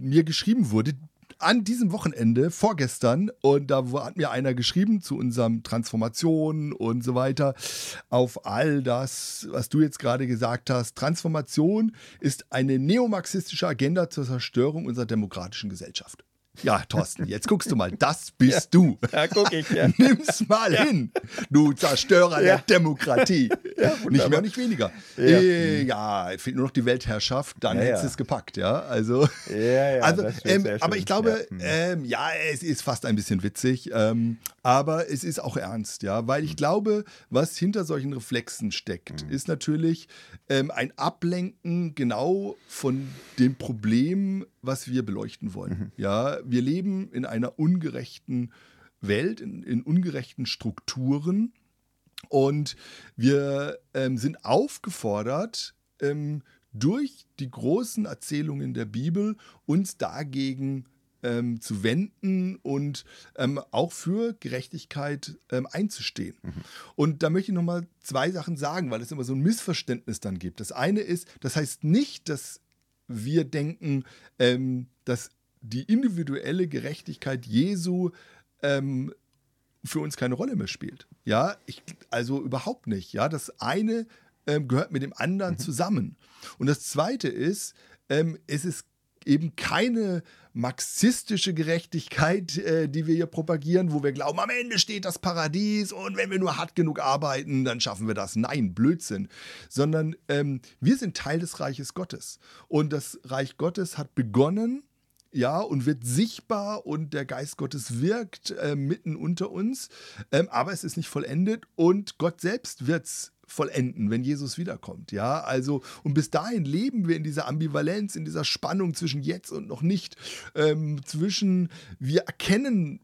mir geschrieben wurde, an diesem Wochenende, vorgestern, und da hat mir einer geschrieben zu unserem Transformation und so weiter, auf all das, was du jetzt gerade gesagt hast. Transformation ist eine neomarxistische Agenda zur Zerstörung unserer demokratischen Gesellschaft. Ja, Thorsten, jetzt guckst du mal, das bist du. Ja, guck ich, ja. Nimm's mal hin, du Zerstörer Ja. der Demokratie. Ja, nicht mehr, nicht weniger. Ja. Äh, ja fehlt nur noch die Weltherrschaft, dann Ja, hättest du ja. es gepackt, ja. Also, Ja, ja, also ähm, aber ich glaube, Ja. Hm. ähm, ja, es ist fast ein bisschen witzig, ähm, aber es ist auch ernst, ja, weil Hm. ich glaube, was hinter solchen Reflexen steckt, ist natürlich ähm, ein Ablenken genau von dem Problem, was wir beleuchten wollen. Ja, wir leben in einer ungerechten Welt, in, in ungerechten Strukturen. Und wir ähm, sind aufgefordert, ähm, durch die großen Erzählungen der Bibel uns dagegen ähm, zu wenden und ähm, auch für Gerechtigkeit ähm, einzustehen. Und da möchte ich nochmal zwei Sachen sagen, weil es immer so ein Missverständnis dann gibt. Das eine ist, das heißt nicht, dass wir denken, ähm, dass die individuelle Gerechtigkeit Jesu ähm, für uns keine Rolle mehr spielt. Ja, ich, also überhaupt nicht. Ja, das eine ähm, gehört mit dem anderen zusammen. Und das zweite ist, ähm, es ist eben keine marxistische Gerechtigkeit, äh, die wir hier propagieren, wo wir glauben, am Ende steht das Paradies und wenn wir nur hart genug arbeiten, dann schaffen wir das. Nein, Blödsinn. Sondern ähm, wir sind Teil des Reiches Gottes. Und das Reich Gottes hat begonnen ja, und wird sichtbar und der Geist Gottes wirkt äh, mitten unter uns, ähm, aber es ist nicht vollendet und Gott selbst wird es vollenden, wenn Jesus wiederkommt. Ja, also und bis dahin leben wir in dieser Ambivalenz, in dieser Spannung zwischen jetzt und noch nicht, ähm, zwischen wir erkennen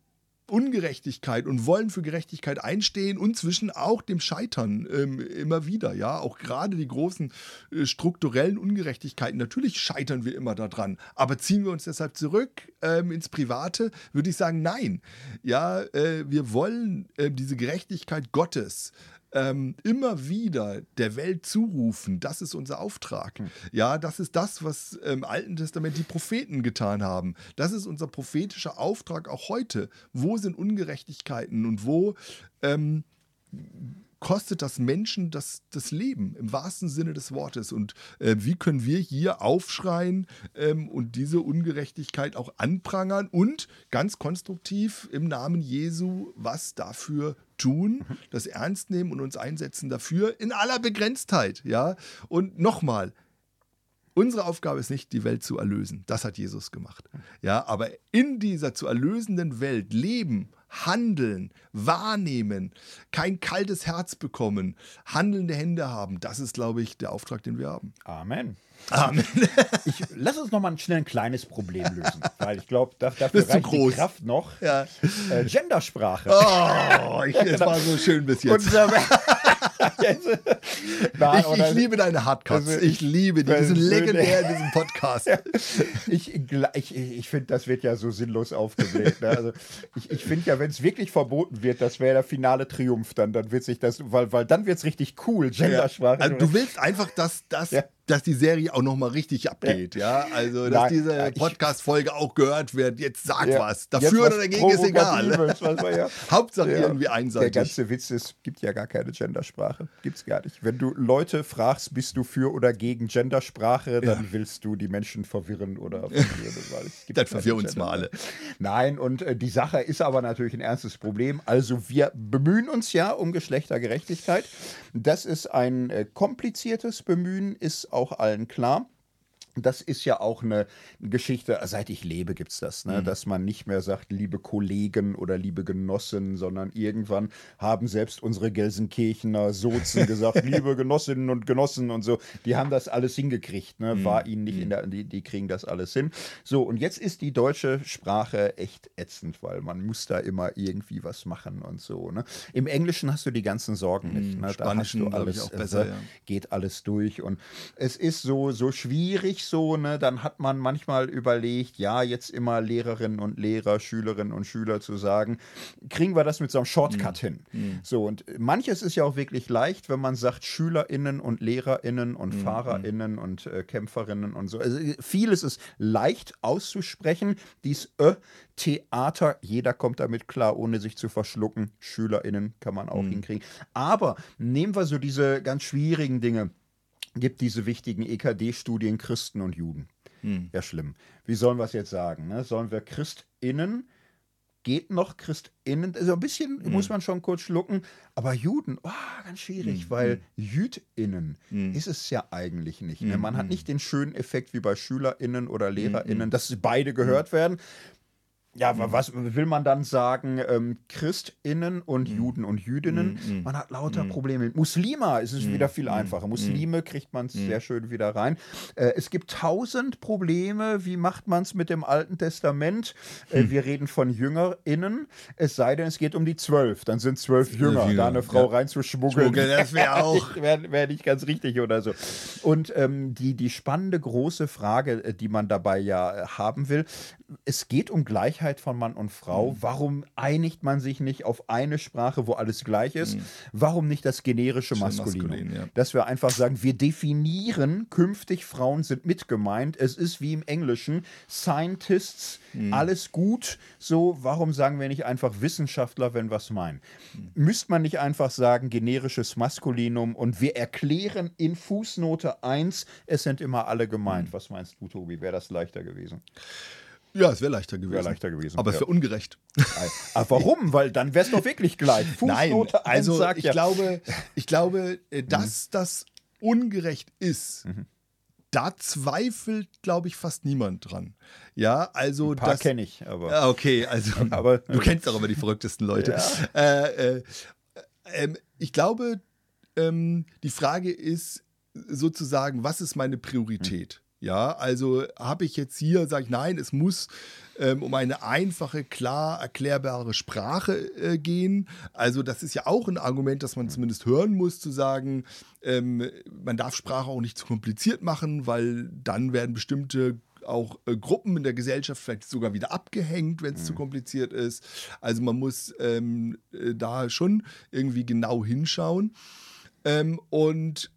Ungerechtigkeit und wollen für Gerechtigkeit einstehen und zwischen auch dem Scheitern ähm, immer wieder, ja, auch gerade die großen äh, strukturellen Ungerechtigkeiten. Natürlich scheitern wir immer daran, aber ziehen wir uns deshalb zurück ähm, ins Private, würde ich sagen, nein. Ja, äh, wir wollen äh, diese Gerechtigkeit Gottes ähm, immer wieder der Welt zurufen. Das ist unser Auftrag. Ja, das ist das, was im Alten Testament die Propheten getan haben. Das ist unser prophetischer Auftrag auch heute. Wo sind Ungerechtigkeiten und wo ähm, kostet das Menschen das, das Leben im wahrsten Sinne des Wortes? Und äh, wie können wir hier aufschreien ähm, und diese Ungerechtigkeit auch anprangern und ganz konstruktiv im Namen Jesu was dafür tun, das ernst nehmen und uns einsetzen dafür in aller Begrenztheit, ja? Und nochmal, Unsere Aufgabe ist nicht, die Welt zu erlösen. Das hat Jesus gemacht. Ja, aber in dieser zu erlösenden Welt leben, handeln, wahrnehmen, kein kaltes Herz bekommen, handelnde Hände haben, das ist, glaube ich, der Auftrag, den wir haben. Amen. Amen. Ich, lass uns noch mal schnell ein kleines Problem lösen, weil ich glaube, da, dafür zu reicht groß. die Kraft noch. Ja. Äh, Gendersprache. Oh, ich, es war so schön bis jetzt. Unser Nein, Ich, ich liebe deine Hardcuts. Also, Ich liebe die. Die sind persönlich- legendär in diesem Podcast. Ich, gla- ich, ich finde, das wird ja so sinnlos aufgebläht. Ne? Also ich, ich finde ja, wenn es wirklich verboten wird, das wäre der finale Triumph dann. Dann wird sich das, weil, weil dann wird es richtig cool, Gendersprache. Also, du willst einfach, dass, dass, Ja. Dass die Serie auch nochmal richtig abgeht, ja? Also, dass Nein, diese ja, Podcast-Folge auch gehört wird. Jetzt sag Ja, was. Dafür was oder dagegen ist egal. Ja- Hauptsache Ja. irgendwie Der einseitig. ganze Witz ist, es gibt ja gar keine Gendersprache. Gibt es gar nicht. Wenn du Leute fragst, bist du für oder gegen Gendersprache, dann willst du die Menschen verwirren oder verwirren. Weil es gibt Dann verwirr uns mal Gender- Nein, und äh, die Sache ist aber natürlich ein ernstes Problem. Also wir bemühen uns ja um Geschlechtergerechtigkeit. Das ist ein äh, kompliziertes Bemühen, ist auch allen klar. Das ist ja auch eine Geschichte, seit ich lebe gibt es das, ne? dass man nicht mehr sagt, liebe Kollegen oder liebe Genossen, sondern irgendwann haben selbst unsere Gelsenkirchener Sozen gesagt, liebe Genossinnen und Genossen und so. Die haben das alles hingekriegt, ne? war ihnen nicht in der, die, die kriegen das alles hin. So, und jetzt ist die deutsche Sprache echt ätzend, weil man muss da immer irgendwie was machen und so. Ne? Im Englischen hast du die ganzen Sorgen nicht. Ne? Da hast Spanischen, du glaub ich, alles, auch besser, äh, ja. geht alles durch und es ist so, so schwierig nicht so, ne? Dann hat man manchmal überlegt, ja, jetzt immer Lehrerinnen und Lehrer, Schülerinnen und Schüler zu sagen, kriegen wir das mit so einem Shortcut mhm. hin. Mhm. So, und manches ist ja auch wirklich leicht, wenn man sagt, SchülerInnen und LehrerInnen und mhm. FahrerInnen und äh, Kämpferinnen und so. Also vieles ist leicht auszusprechen. Dies Ö, Theater, jeder kommt damit klar, ohne sich zu verschlucken. SchülerInnen kann man auch mhm. hinkriegen. Aber nehmen wir so diese ganz schwierigen Dinge gibt diese wichtigen EKD-Studien Christen und Juden. Hm. Ja, schlimm. Wie sollen wir es jetzt sagen? Ne? Sollen wir ChristInnen, geht noch ChristInnen, also ein bisschen hm. muss man schon kurz schlucken, aber Juden, oh, ganz schwierig, hm. weil hm. JüdInnen hm. ist es ja eigentlich nicht. Ne? Hm, man hat nicht den schönen Effekt wie bei SchülerInnen oder LehrerInnen, dass beide gehört werden, ja, mhm. was will man dann sagen? Ähm, Christinnen und mhm. Juden und Jüdinnen. Mhm. Man hat lauter mhm. Probleme. Muslima ist es wieder viel einfacher. Muslime kriegt man es sehr schön wieder rein. Äh, es gibt tausend Probleme. Wie macht man es mit dem Alten Testament? Äh, hm. wir reden von JüngerInnen. Es sei denn, es geht um die zwölf. Dann sind zwölf Jünger. Da eine Frau ja. reinzuschmuggeln. das wäre auch. wäre wär nicht ganz richtig oder so. Und ähm, die, die spannende große Frage, äh, die man dabei ja äh, haben will, es geht um Gleichheit von Mann und Frau. Mhm. Warum einigt man sich nicht auf eine Sprache, wo alles gleich ist? Mhm. Warum nicht das generische Maskulinum? Maskulin, ja. Dass wir einfach sagen, wir definieren künftig Frauen sind mitgemeint. Es ist wie im Englischen Scientists, mhm. alles gut. So, warum sagen wir nicht einfach Wissenschaftler, wenn wir es meinen? Mhm. Müsste man nicht einfach sagen generisches Maskulinum und wir erklären in Fußnote 1, es sind immer alle gemeint. Mhm. Was meinst du, Tobi? Wäre das leichter gewesen? Ja, es wäre leichter gewesen. Wäre leichter gewesen. Aber es wäre ungerecht. Aber warum? Weil dann wäre es doch wirklich gleich. Fußnote Nein, also sagt ich, ja. glaube, ich glaube, äh, mhm. dass mhm. das ungerecht ist. Mhm. Da zweifelt, glaube ich, fast niemand dran. Ja, also Ein paar das kenne ich, aber. Ja, okay, also aber, du kennst auch immer die verrücktesten Leute. Ja. Äh, äh, äh, ich glaube, ähm, die Frage ist sozusagen, was ist meine Priorität? Mhm. Ja, also habe ich jetzt hier, sage ich, nein, es muss ähm, um eine einfache, klar erklärbare Sprache äh, gehen. Also das ist ja auch ein Argument, das man zumindest hören muss, zu sagen, ähm, man darf Sprache auch nicht zu kompliziert machen, weil dann werden bestimmte auch äh, Gruppen in der Gesellschaft vielleicht sogar wieder abgehängt, wenn es mhm. zu kompliziert ist. Also man muss ähm, äh, da schon irgendwie genau hinschauen. Ähm, und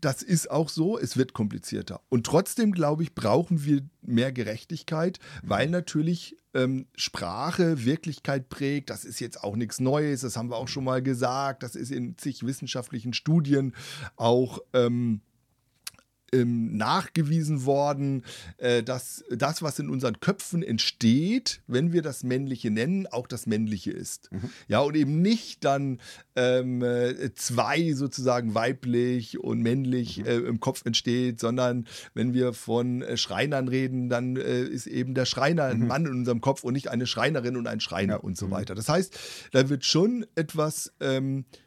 das ist auch so, es wird komplizierter. Und trotzdem, glaube ich, brauchen wir mehr Gerechtigkeit, weil natürlich ähm, Sprache Wirklichkeit prägt. Das ist jetzt auch nichts Neues, das haben wir auch schon mal gesagt. Das ist in zig wissenschaftlichen Studien auch. Ähm, ähm, nachgewiesen worden, äh, dass das, was in unseren Köpfen entsteht, wenn wir das Männliche nennen, auch das Männliche ist. Mhm. Ja, und eben nicht dann ähm, äh, zwei sozusagen weiblich und männlich mhm. äh, im Kopf entsteht, sondern wenn wir von äh, Schreinern reden, dann äh, ist eben der Schreiner ein mhm. Mann in unserem Kopf und nicht eine Schreinerin und ein Schreiner ja. und so mhm. weiter. Das heißt, da wird schon etwas ähm, äh,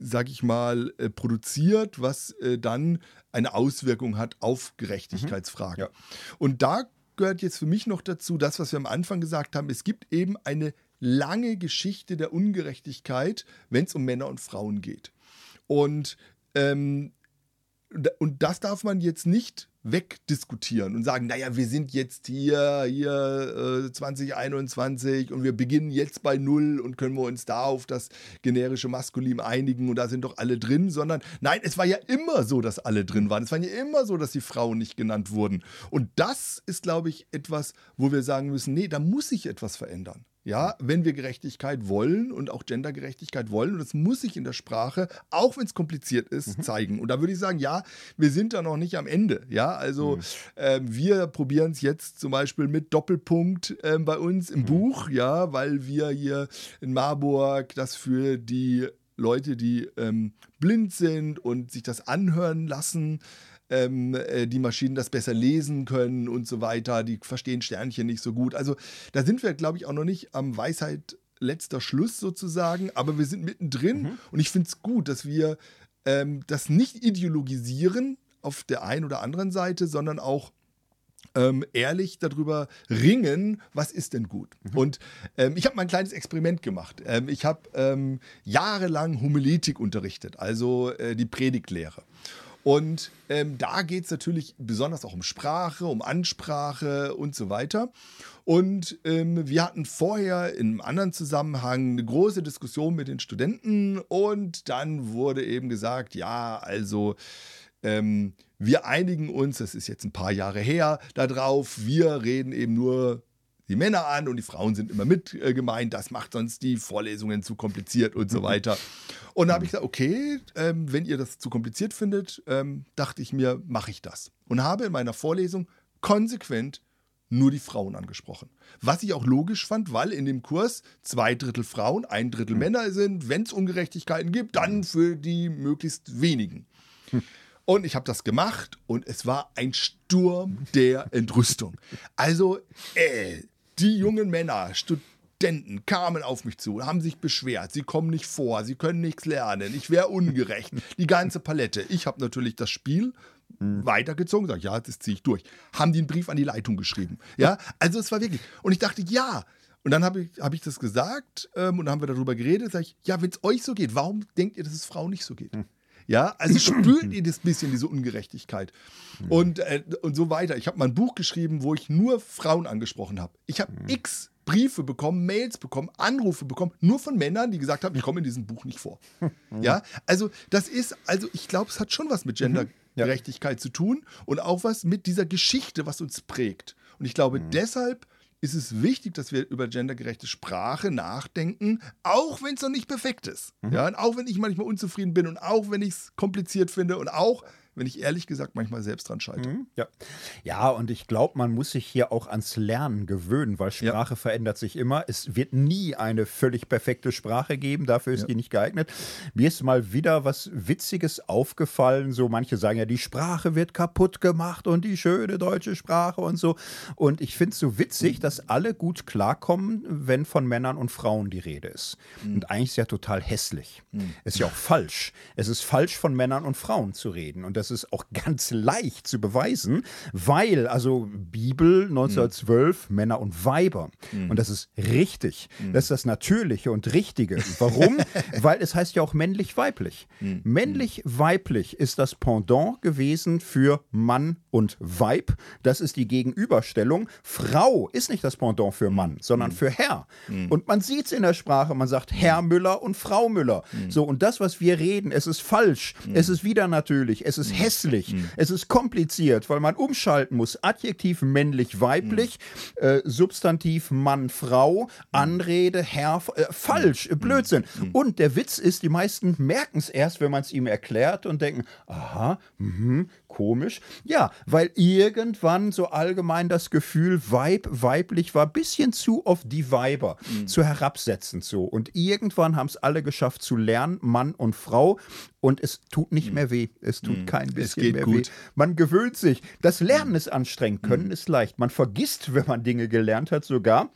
sag ich mal, äh, produziert, was äh, dann eine Auswirkung hat auf Gerechtigkeitsfragen. Mhm. Ja. Und da gehört jetzt für mich noch dazu, das, was wir am Anfang gesagt haben, es gibt eben eine lange Geschichte der Ungerechtigkeit, wenn es um Männer und Frauen geht. Und, ähm, und das darf man jetzt nicht wegdiskutieren und sagen, naja, wir sind jetzt hier, hier äh, 2021 und wir beginnen jetzt bei Null und können wir uns da auf das generische Maskulin einigen und da sind doch alle drin, sondern nein, es war ja immer so, dass alle drin waren. Es war ja immer so, dass die Frauen nicht genannt wurden. Und das ist, glaube ich, etwas, wo wir sagen müssen, nee, da muss sich etwas verändern. Ja, wenn wir Gerechtigkeit wollen und auch Gendergerechtigkeit wollen, und das muss sich in der Sprache, auch wenn es kompliziert ist, mhm. zeigen. Und da würde ich sagen, ja, wir sind da noch nicht am Ende. Ja, also mhm. äh, wir probieren es jetzt zum Beispiel mit Doppelpunkt äh, bei uns im mhm. Buch, ja, weil wir hier in Marburg das für die Leute, die ähm, blind sind und sich das anhören lassen, ähm, äh, die Maschinen das besser lesen können und so weiter. Die verstehen Sternchen nicht so gut. Also da sind wir, glaube ich, auch noch nicht am Weisheit letzter Schluss sozusagen, aber wir sind mittendrin mhm. und ich finde es gut, dass wir ähm, das nicht ideologisieren auf der einen oder anderen Seite, sondern auch ähm, ehrlich darüber ringen, was ist denn gut. Mhm. Und ähm, ich habe mal ein kleines Experiment gemacht. Ähm, ich habe ähm, jahrelang Homiletik unterrichtet, also äh, die Predigtlehre. Und ähm, da geht es natürlich besonders auch um Sprache, um Ansprache und so weiter. Und ähm, wir hatten vorher in einem anderen Zusammenhang eine große Diskussion mit den Studenten und dann wurde eben gesagt, ja, also ähm, wir einigen uns, das ist jetzt ein paar Jahre her, darauf, wir reden eben nur die Männer an und die Frauen sind immer mit äh, gemeint. Das macht sonst die Vorlesungen zu kompliziert und so weiter. Und da habe ich gesagt, okay, ähm, wenn ihr das zu kompliziert findet, ähm, dachte ich mir, mache ich das. Und habe in meiner Vorlesung konsequent nur die Frauen angesprochen. Was ich auch logisch fand, weil in dem Kurs zwei Drittel Frauen, ein Drittel Männer sind. Wenn es Ungerechtigkeiten gibt, dann für die möglichst wenigen. Und ich habe das gemacht und es war ein Sturm der Entrüstung. Also, äh, die jungen Männer, Studenten kamen auf mich zu, haben sich beschwert, sie kommen nicht vor, sie können nichts lernen, ich wäre ungerecht, die ganze Palette. Ich habe natürlich das Spiel weitergezogen, sage ja, das ziehe ich durch. Haben die einen Brief an die Leitung geschrieben. Ja, also es war wirklich. Und ich dachte, ja. Und dann habe ich, hab ich das gesagt ähm, und dann haben wir darüber geredet. Sage ich, ja, wenn es euch so geht, warum denkt ihr, dass es Frauen nicht so geht? Ja, also spürt ihr das bisschen, diese Ungerechtigkeit. Und, äh, und so weiter. Ich habe mal ein Buch geschrieben, wo ich nur Frauen angesprochen habe. Ich habe x Briefe bekommen, Mails bekommen, Anrufe bekommen, nur von Männern, die gesagt haben, ich komme in diesem Buch nicht vor. Ja, also das ist, also ich glaube, es hat schon was mit Gendergerechtigkeit zu tun und auch was mit dieser Geschichte, was uns prägt. Und ich glaube, deshalb ist es wichtig, dass wir über gendergerechte Sprache nachdenken, auch wenn es noch nicht perfekt ist. Ja, und auch wenn ich manchmal unzufrieden bin und auch wenn ich es kompliziert finde und auch wenn ich ehrlich gesagt manchmal selbst dran scheitere. Ja. ja, und ich glaube, man muss sich hier auch ans Lernen gewöhnen, weil Sprache verändert sich immer. Es wird nie eine völlig perfekte Sprache geben, dafür ist Ja. die nicht geeignet. Mir ist mal wieder was Witziges aufgefallen. So, manche sagen ja, die Sprache wird kaputt gemacht und die schöne deutsche Sprache und so. Und ich finde es so witzig, dass alle gut klarkommen, wenn von Männern und Frauen die Rede ist. Und eigentlich ist ja total hässlich. Ist ja auch falsch. Es ist falsch, von Männern und Frauen zu reden. Und das ist auch ganz leicht zu beweisen, weil, also Bibel 1912, Männer und Weiber. Und das ist richtig. Das ist das Natürliche und Richtige. Warum? weil es heißt ja auch männlich-weiblich. Männlich-weiblich ist das Pendant gewesen für Mann und Weib. Das ist die Gegenüberstellung. Frau ist nicht das Pendant für Mann, sondern für Herr. Und man sieht es in der Sprache. Man sagt Herr Müller und Frau Müller. So, und das, was wir reden, es ist falsch. Es ist wieder natürlich. Es ist hässlich. Es ist kompliziert, weil man umschalten muss. Adjektiv männlich-weiblich, äh, Substantiv Mann-Frau, Anrede Herr, äh, falsch, äh, Blödsinn. Und der Witz ist, die meisten merken es erst, wenn man es ihm erklärt und denken, aha, mhm, komisch. Ja, weil irgendwann so allgemein das Gefühl Weib, weiblich war, bisschen zu auf die Weiber, zu herabsetzend so. Und irgendwann haben es alle geschafft zu lernen, Mann und Frau. Und es tut nicht mehr weh. Es tut kein bisschen geht mehr gut. weh. Man gewöhnt sich. Das Lernen ist anstrengend, Können ist leicht. Man vergisst, wenn man Dinge gelernt hat, sogar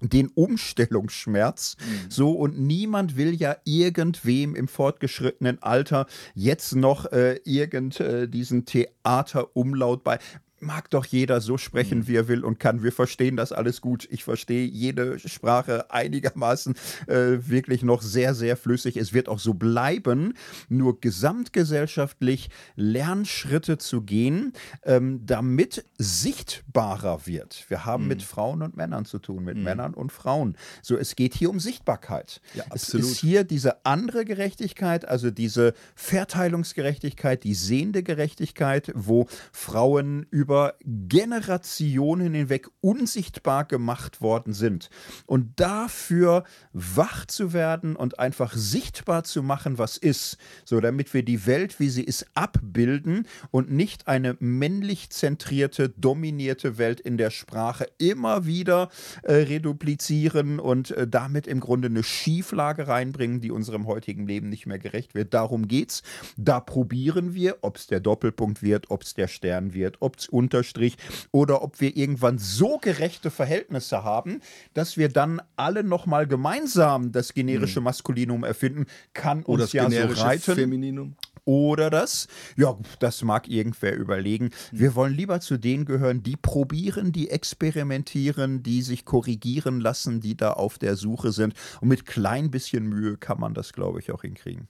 den Umstellungsschmerz. So, und niemand will ja irgendwem im fortgeschrittenen Alter jetzt noch äh, irgend äh, diesen Theaterumlaut bei. Mag doch jeder so sprechen, wie er will und kann. Wir verstehen das alles gut. Ich verstehe jede Sprache einigermaßen äh, wirklich noch sehr, sehr flüssig. Es wird auch so bleiben. Nur gesamtgesellschaftlich Lernschritte zu gehen, ähm, damit sichtbarer wird. Wir haben mit Frauen und Männern zu tun, mit Männern und Frauen. So, es geht hier um Sichtbarkeit. Ja, Es ist hier diese andere Gerechtigkeit, also diese Verteilungsgerechtigkeit, die sehende Gerechtigkeit, wo Frauen über Generationen hinweg unsichtbar gemacht worden sind. Und dafür wach zu werden und einfach sichtbar zu machen, was ist, so damit wir die Welt, wie sie ist, abbilden und nicht eine männlich zentrierte, dominierte Welt in der Sprache immer wieder äh, reduplizieren und äh, damit im Grunde eine Schieflage reinbringen, die unserem heutigen Leben nicht mehr gerecht wird. Darum geht's. Da probieren wir, ob es der Doppelpunkt wird, ob es der Stern wird, ob es Unterstrich oder ob wir irgendwann so gerechte Verhältnisse haben, dass wir dann alle nochmal gemeinsam das generische Maskulinum erfinden, kann uns Oder das ja so reiten. Femininum. Oder das, ja, das mag irgendwer überlegen. Wir wollen lieber zu denen gehören, die probieren, die experimentieren, die sich korrigieren lassen, die da auf der Suche sind. Und mit klein bisschen Mühe kann man das, glaube ich, auch hinkriegen.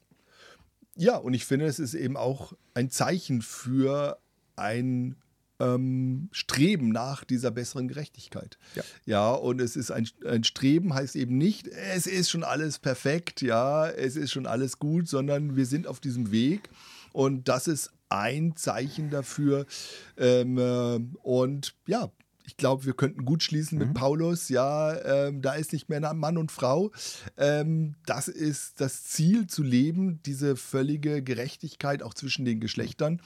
ja, und ich finde, es ist eben auch ein Zeichen für ein ähm, Streben nach dieser besseren Gerechtigkeit. Ja. ja, und es ist ein, ein Streben, heißt eben nicht, es ist schon alles perfekt, ja, es ist schon alles gut, sondern wir sind auf diesem Weg und das ist ein Zeichen dafür. Ähm, äh, und ja, ich glaube, wir könnten gut schließen mit Paulus. Ja, ähm, da ist nicht mehr Mann und Frau. Ähm, das ist das Ziel zu leben, diese völlige Gerechtigkeit auch zwischen den Geschlechtern.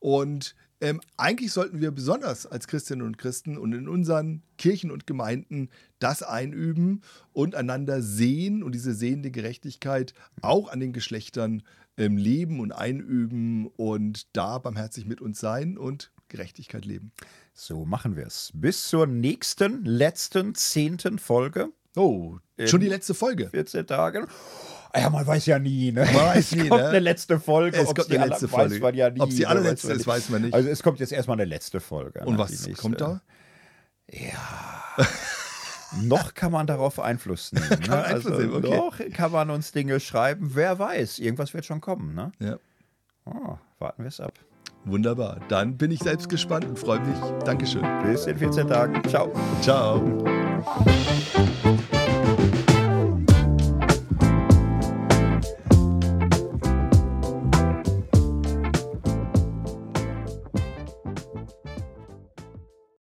Und ähm, eigentlich sollten wir besonders als Christinnen und Christen und in unseren Kirchen und Gemeinden das einüben und einander sehen und diese sehende Gerechtigkeit auch an den Geschlechtern ähm, leben und einüben und da barmherzig mit uns sein und Gerechtigkeit leben. So machen wir es. Bis zur nächsten, letzten, zehnten Folge. Oh, schon die letzte Folge. 14 Tage. Ah Ja, man weiß ja nie, ne? Man weiß es nie, kommt ne? eine letzte Folge. Es kommt die eine letzte aller- weiß Folge. man ja nie. Ob's die ne? allerletzte Weiß ist, weiß man nicht. Also es kommt jetzt erstmal eine letzte Folge. Und ne? was kommt da? Noch kann man darauf Einfluss nehmen. Ne? man Einfluss also, nehmen, okay. Noch kann man uns Dinge schreiben. Wer weiß, irgendwas wird schon kommen. Ne? Ja. Oh, warten wir es ab. Wunderbar. Dann bin ich selbst gespannt und freue mich. Dankeschön. Bis in 14 Tagen. Ciao. Ciao.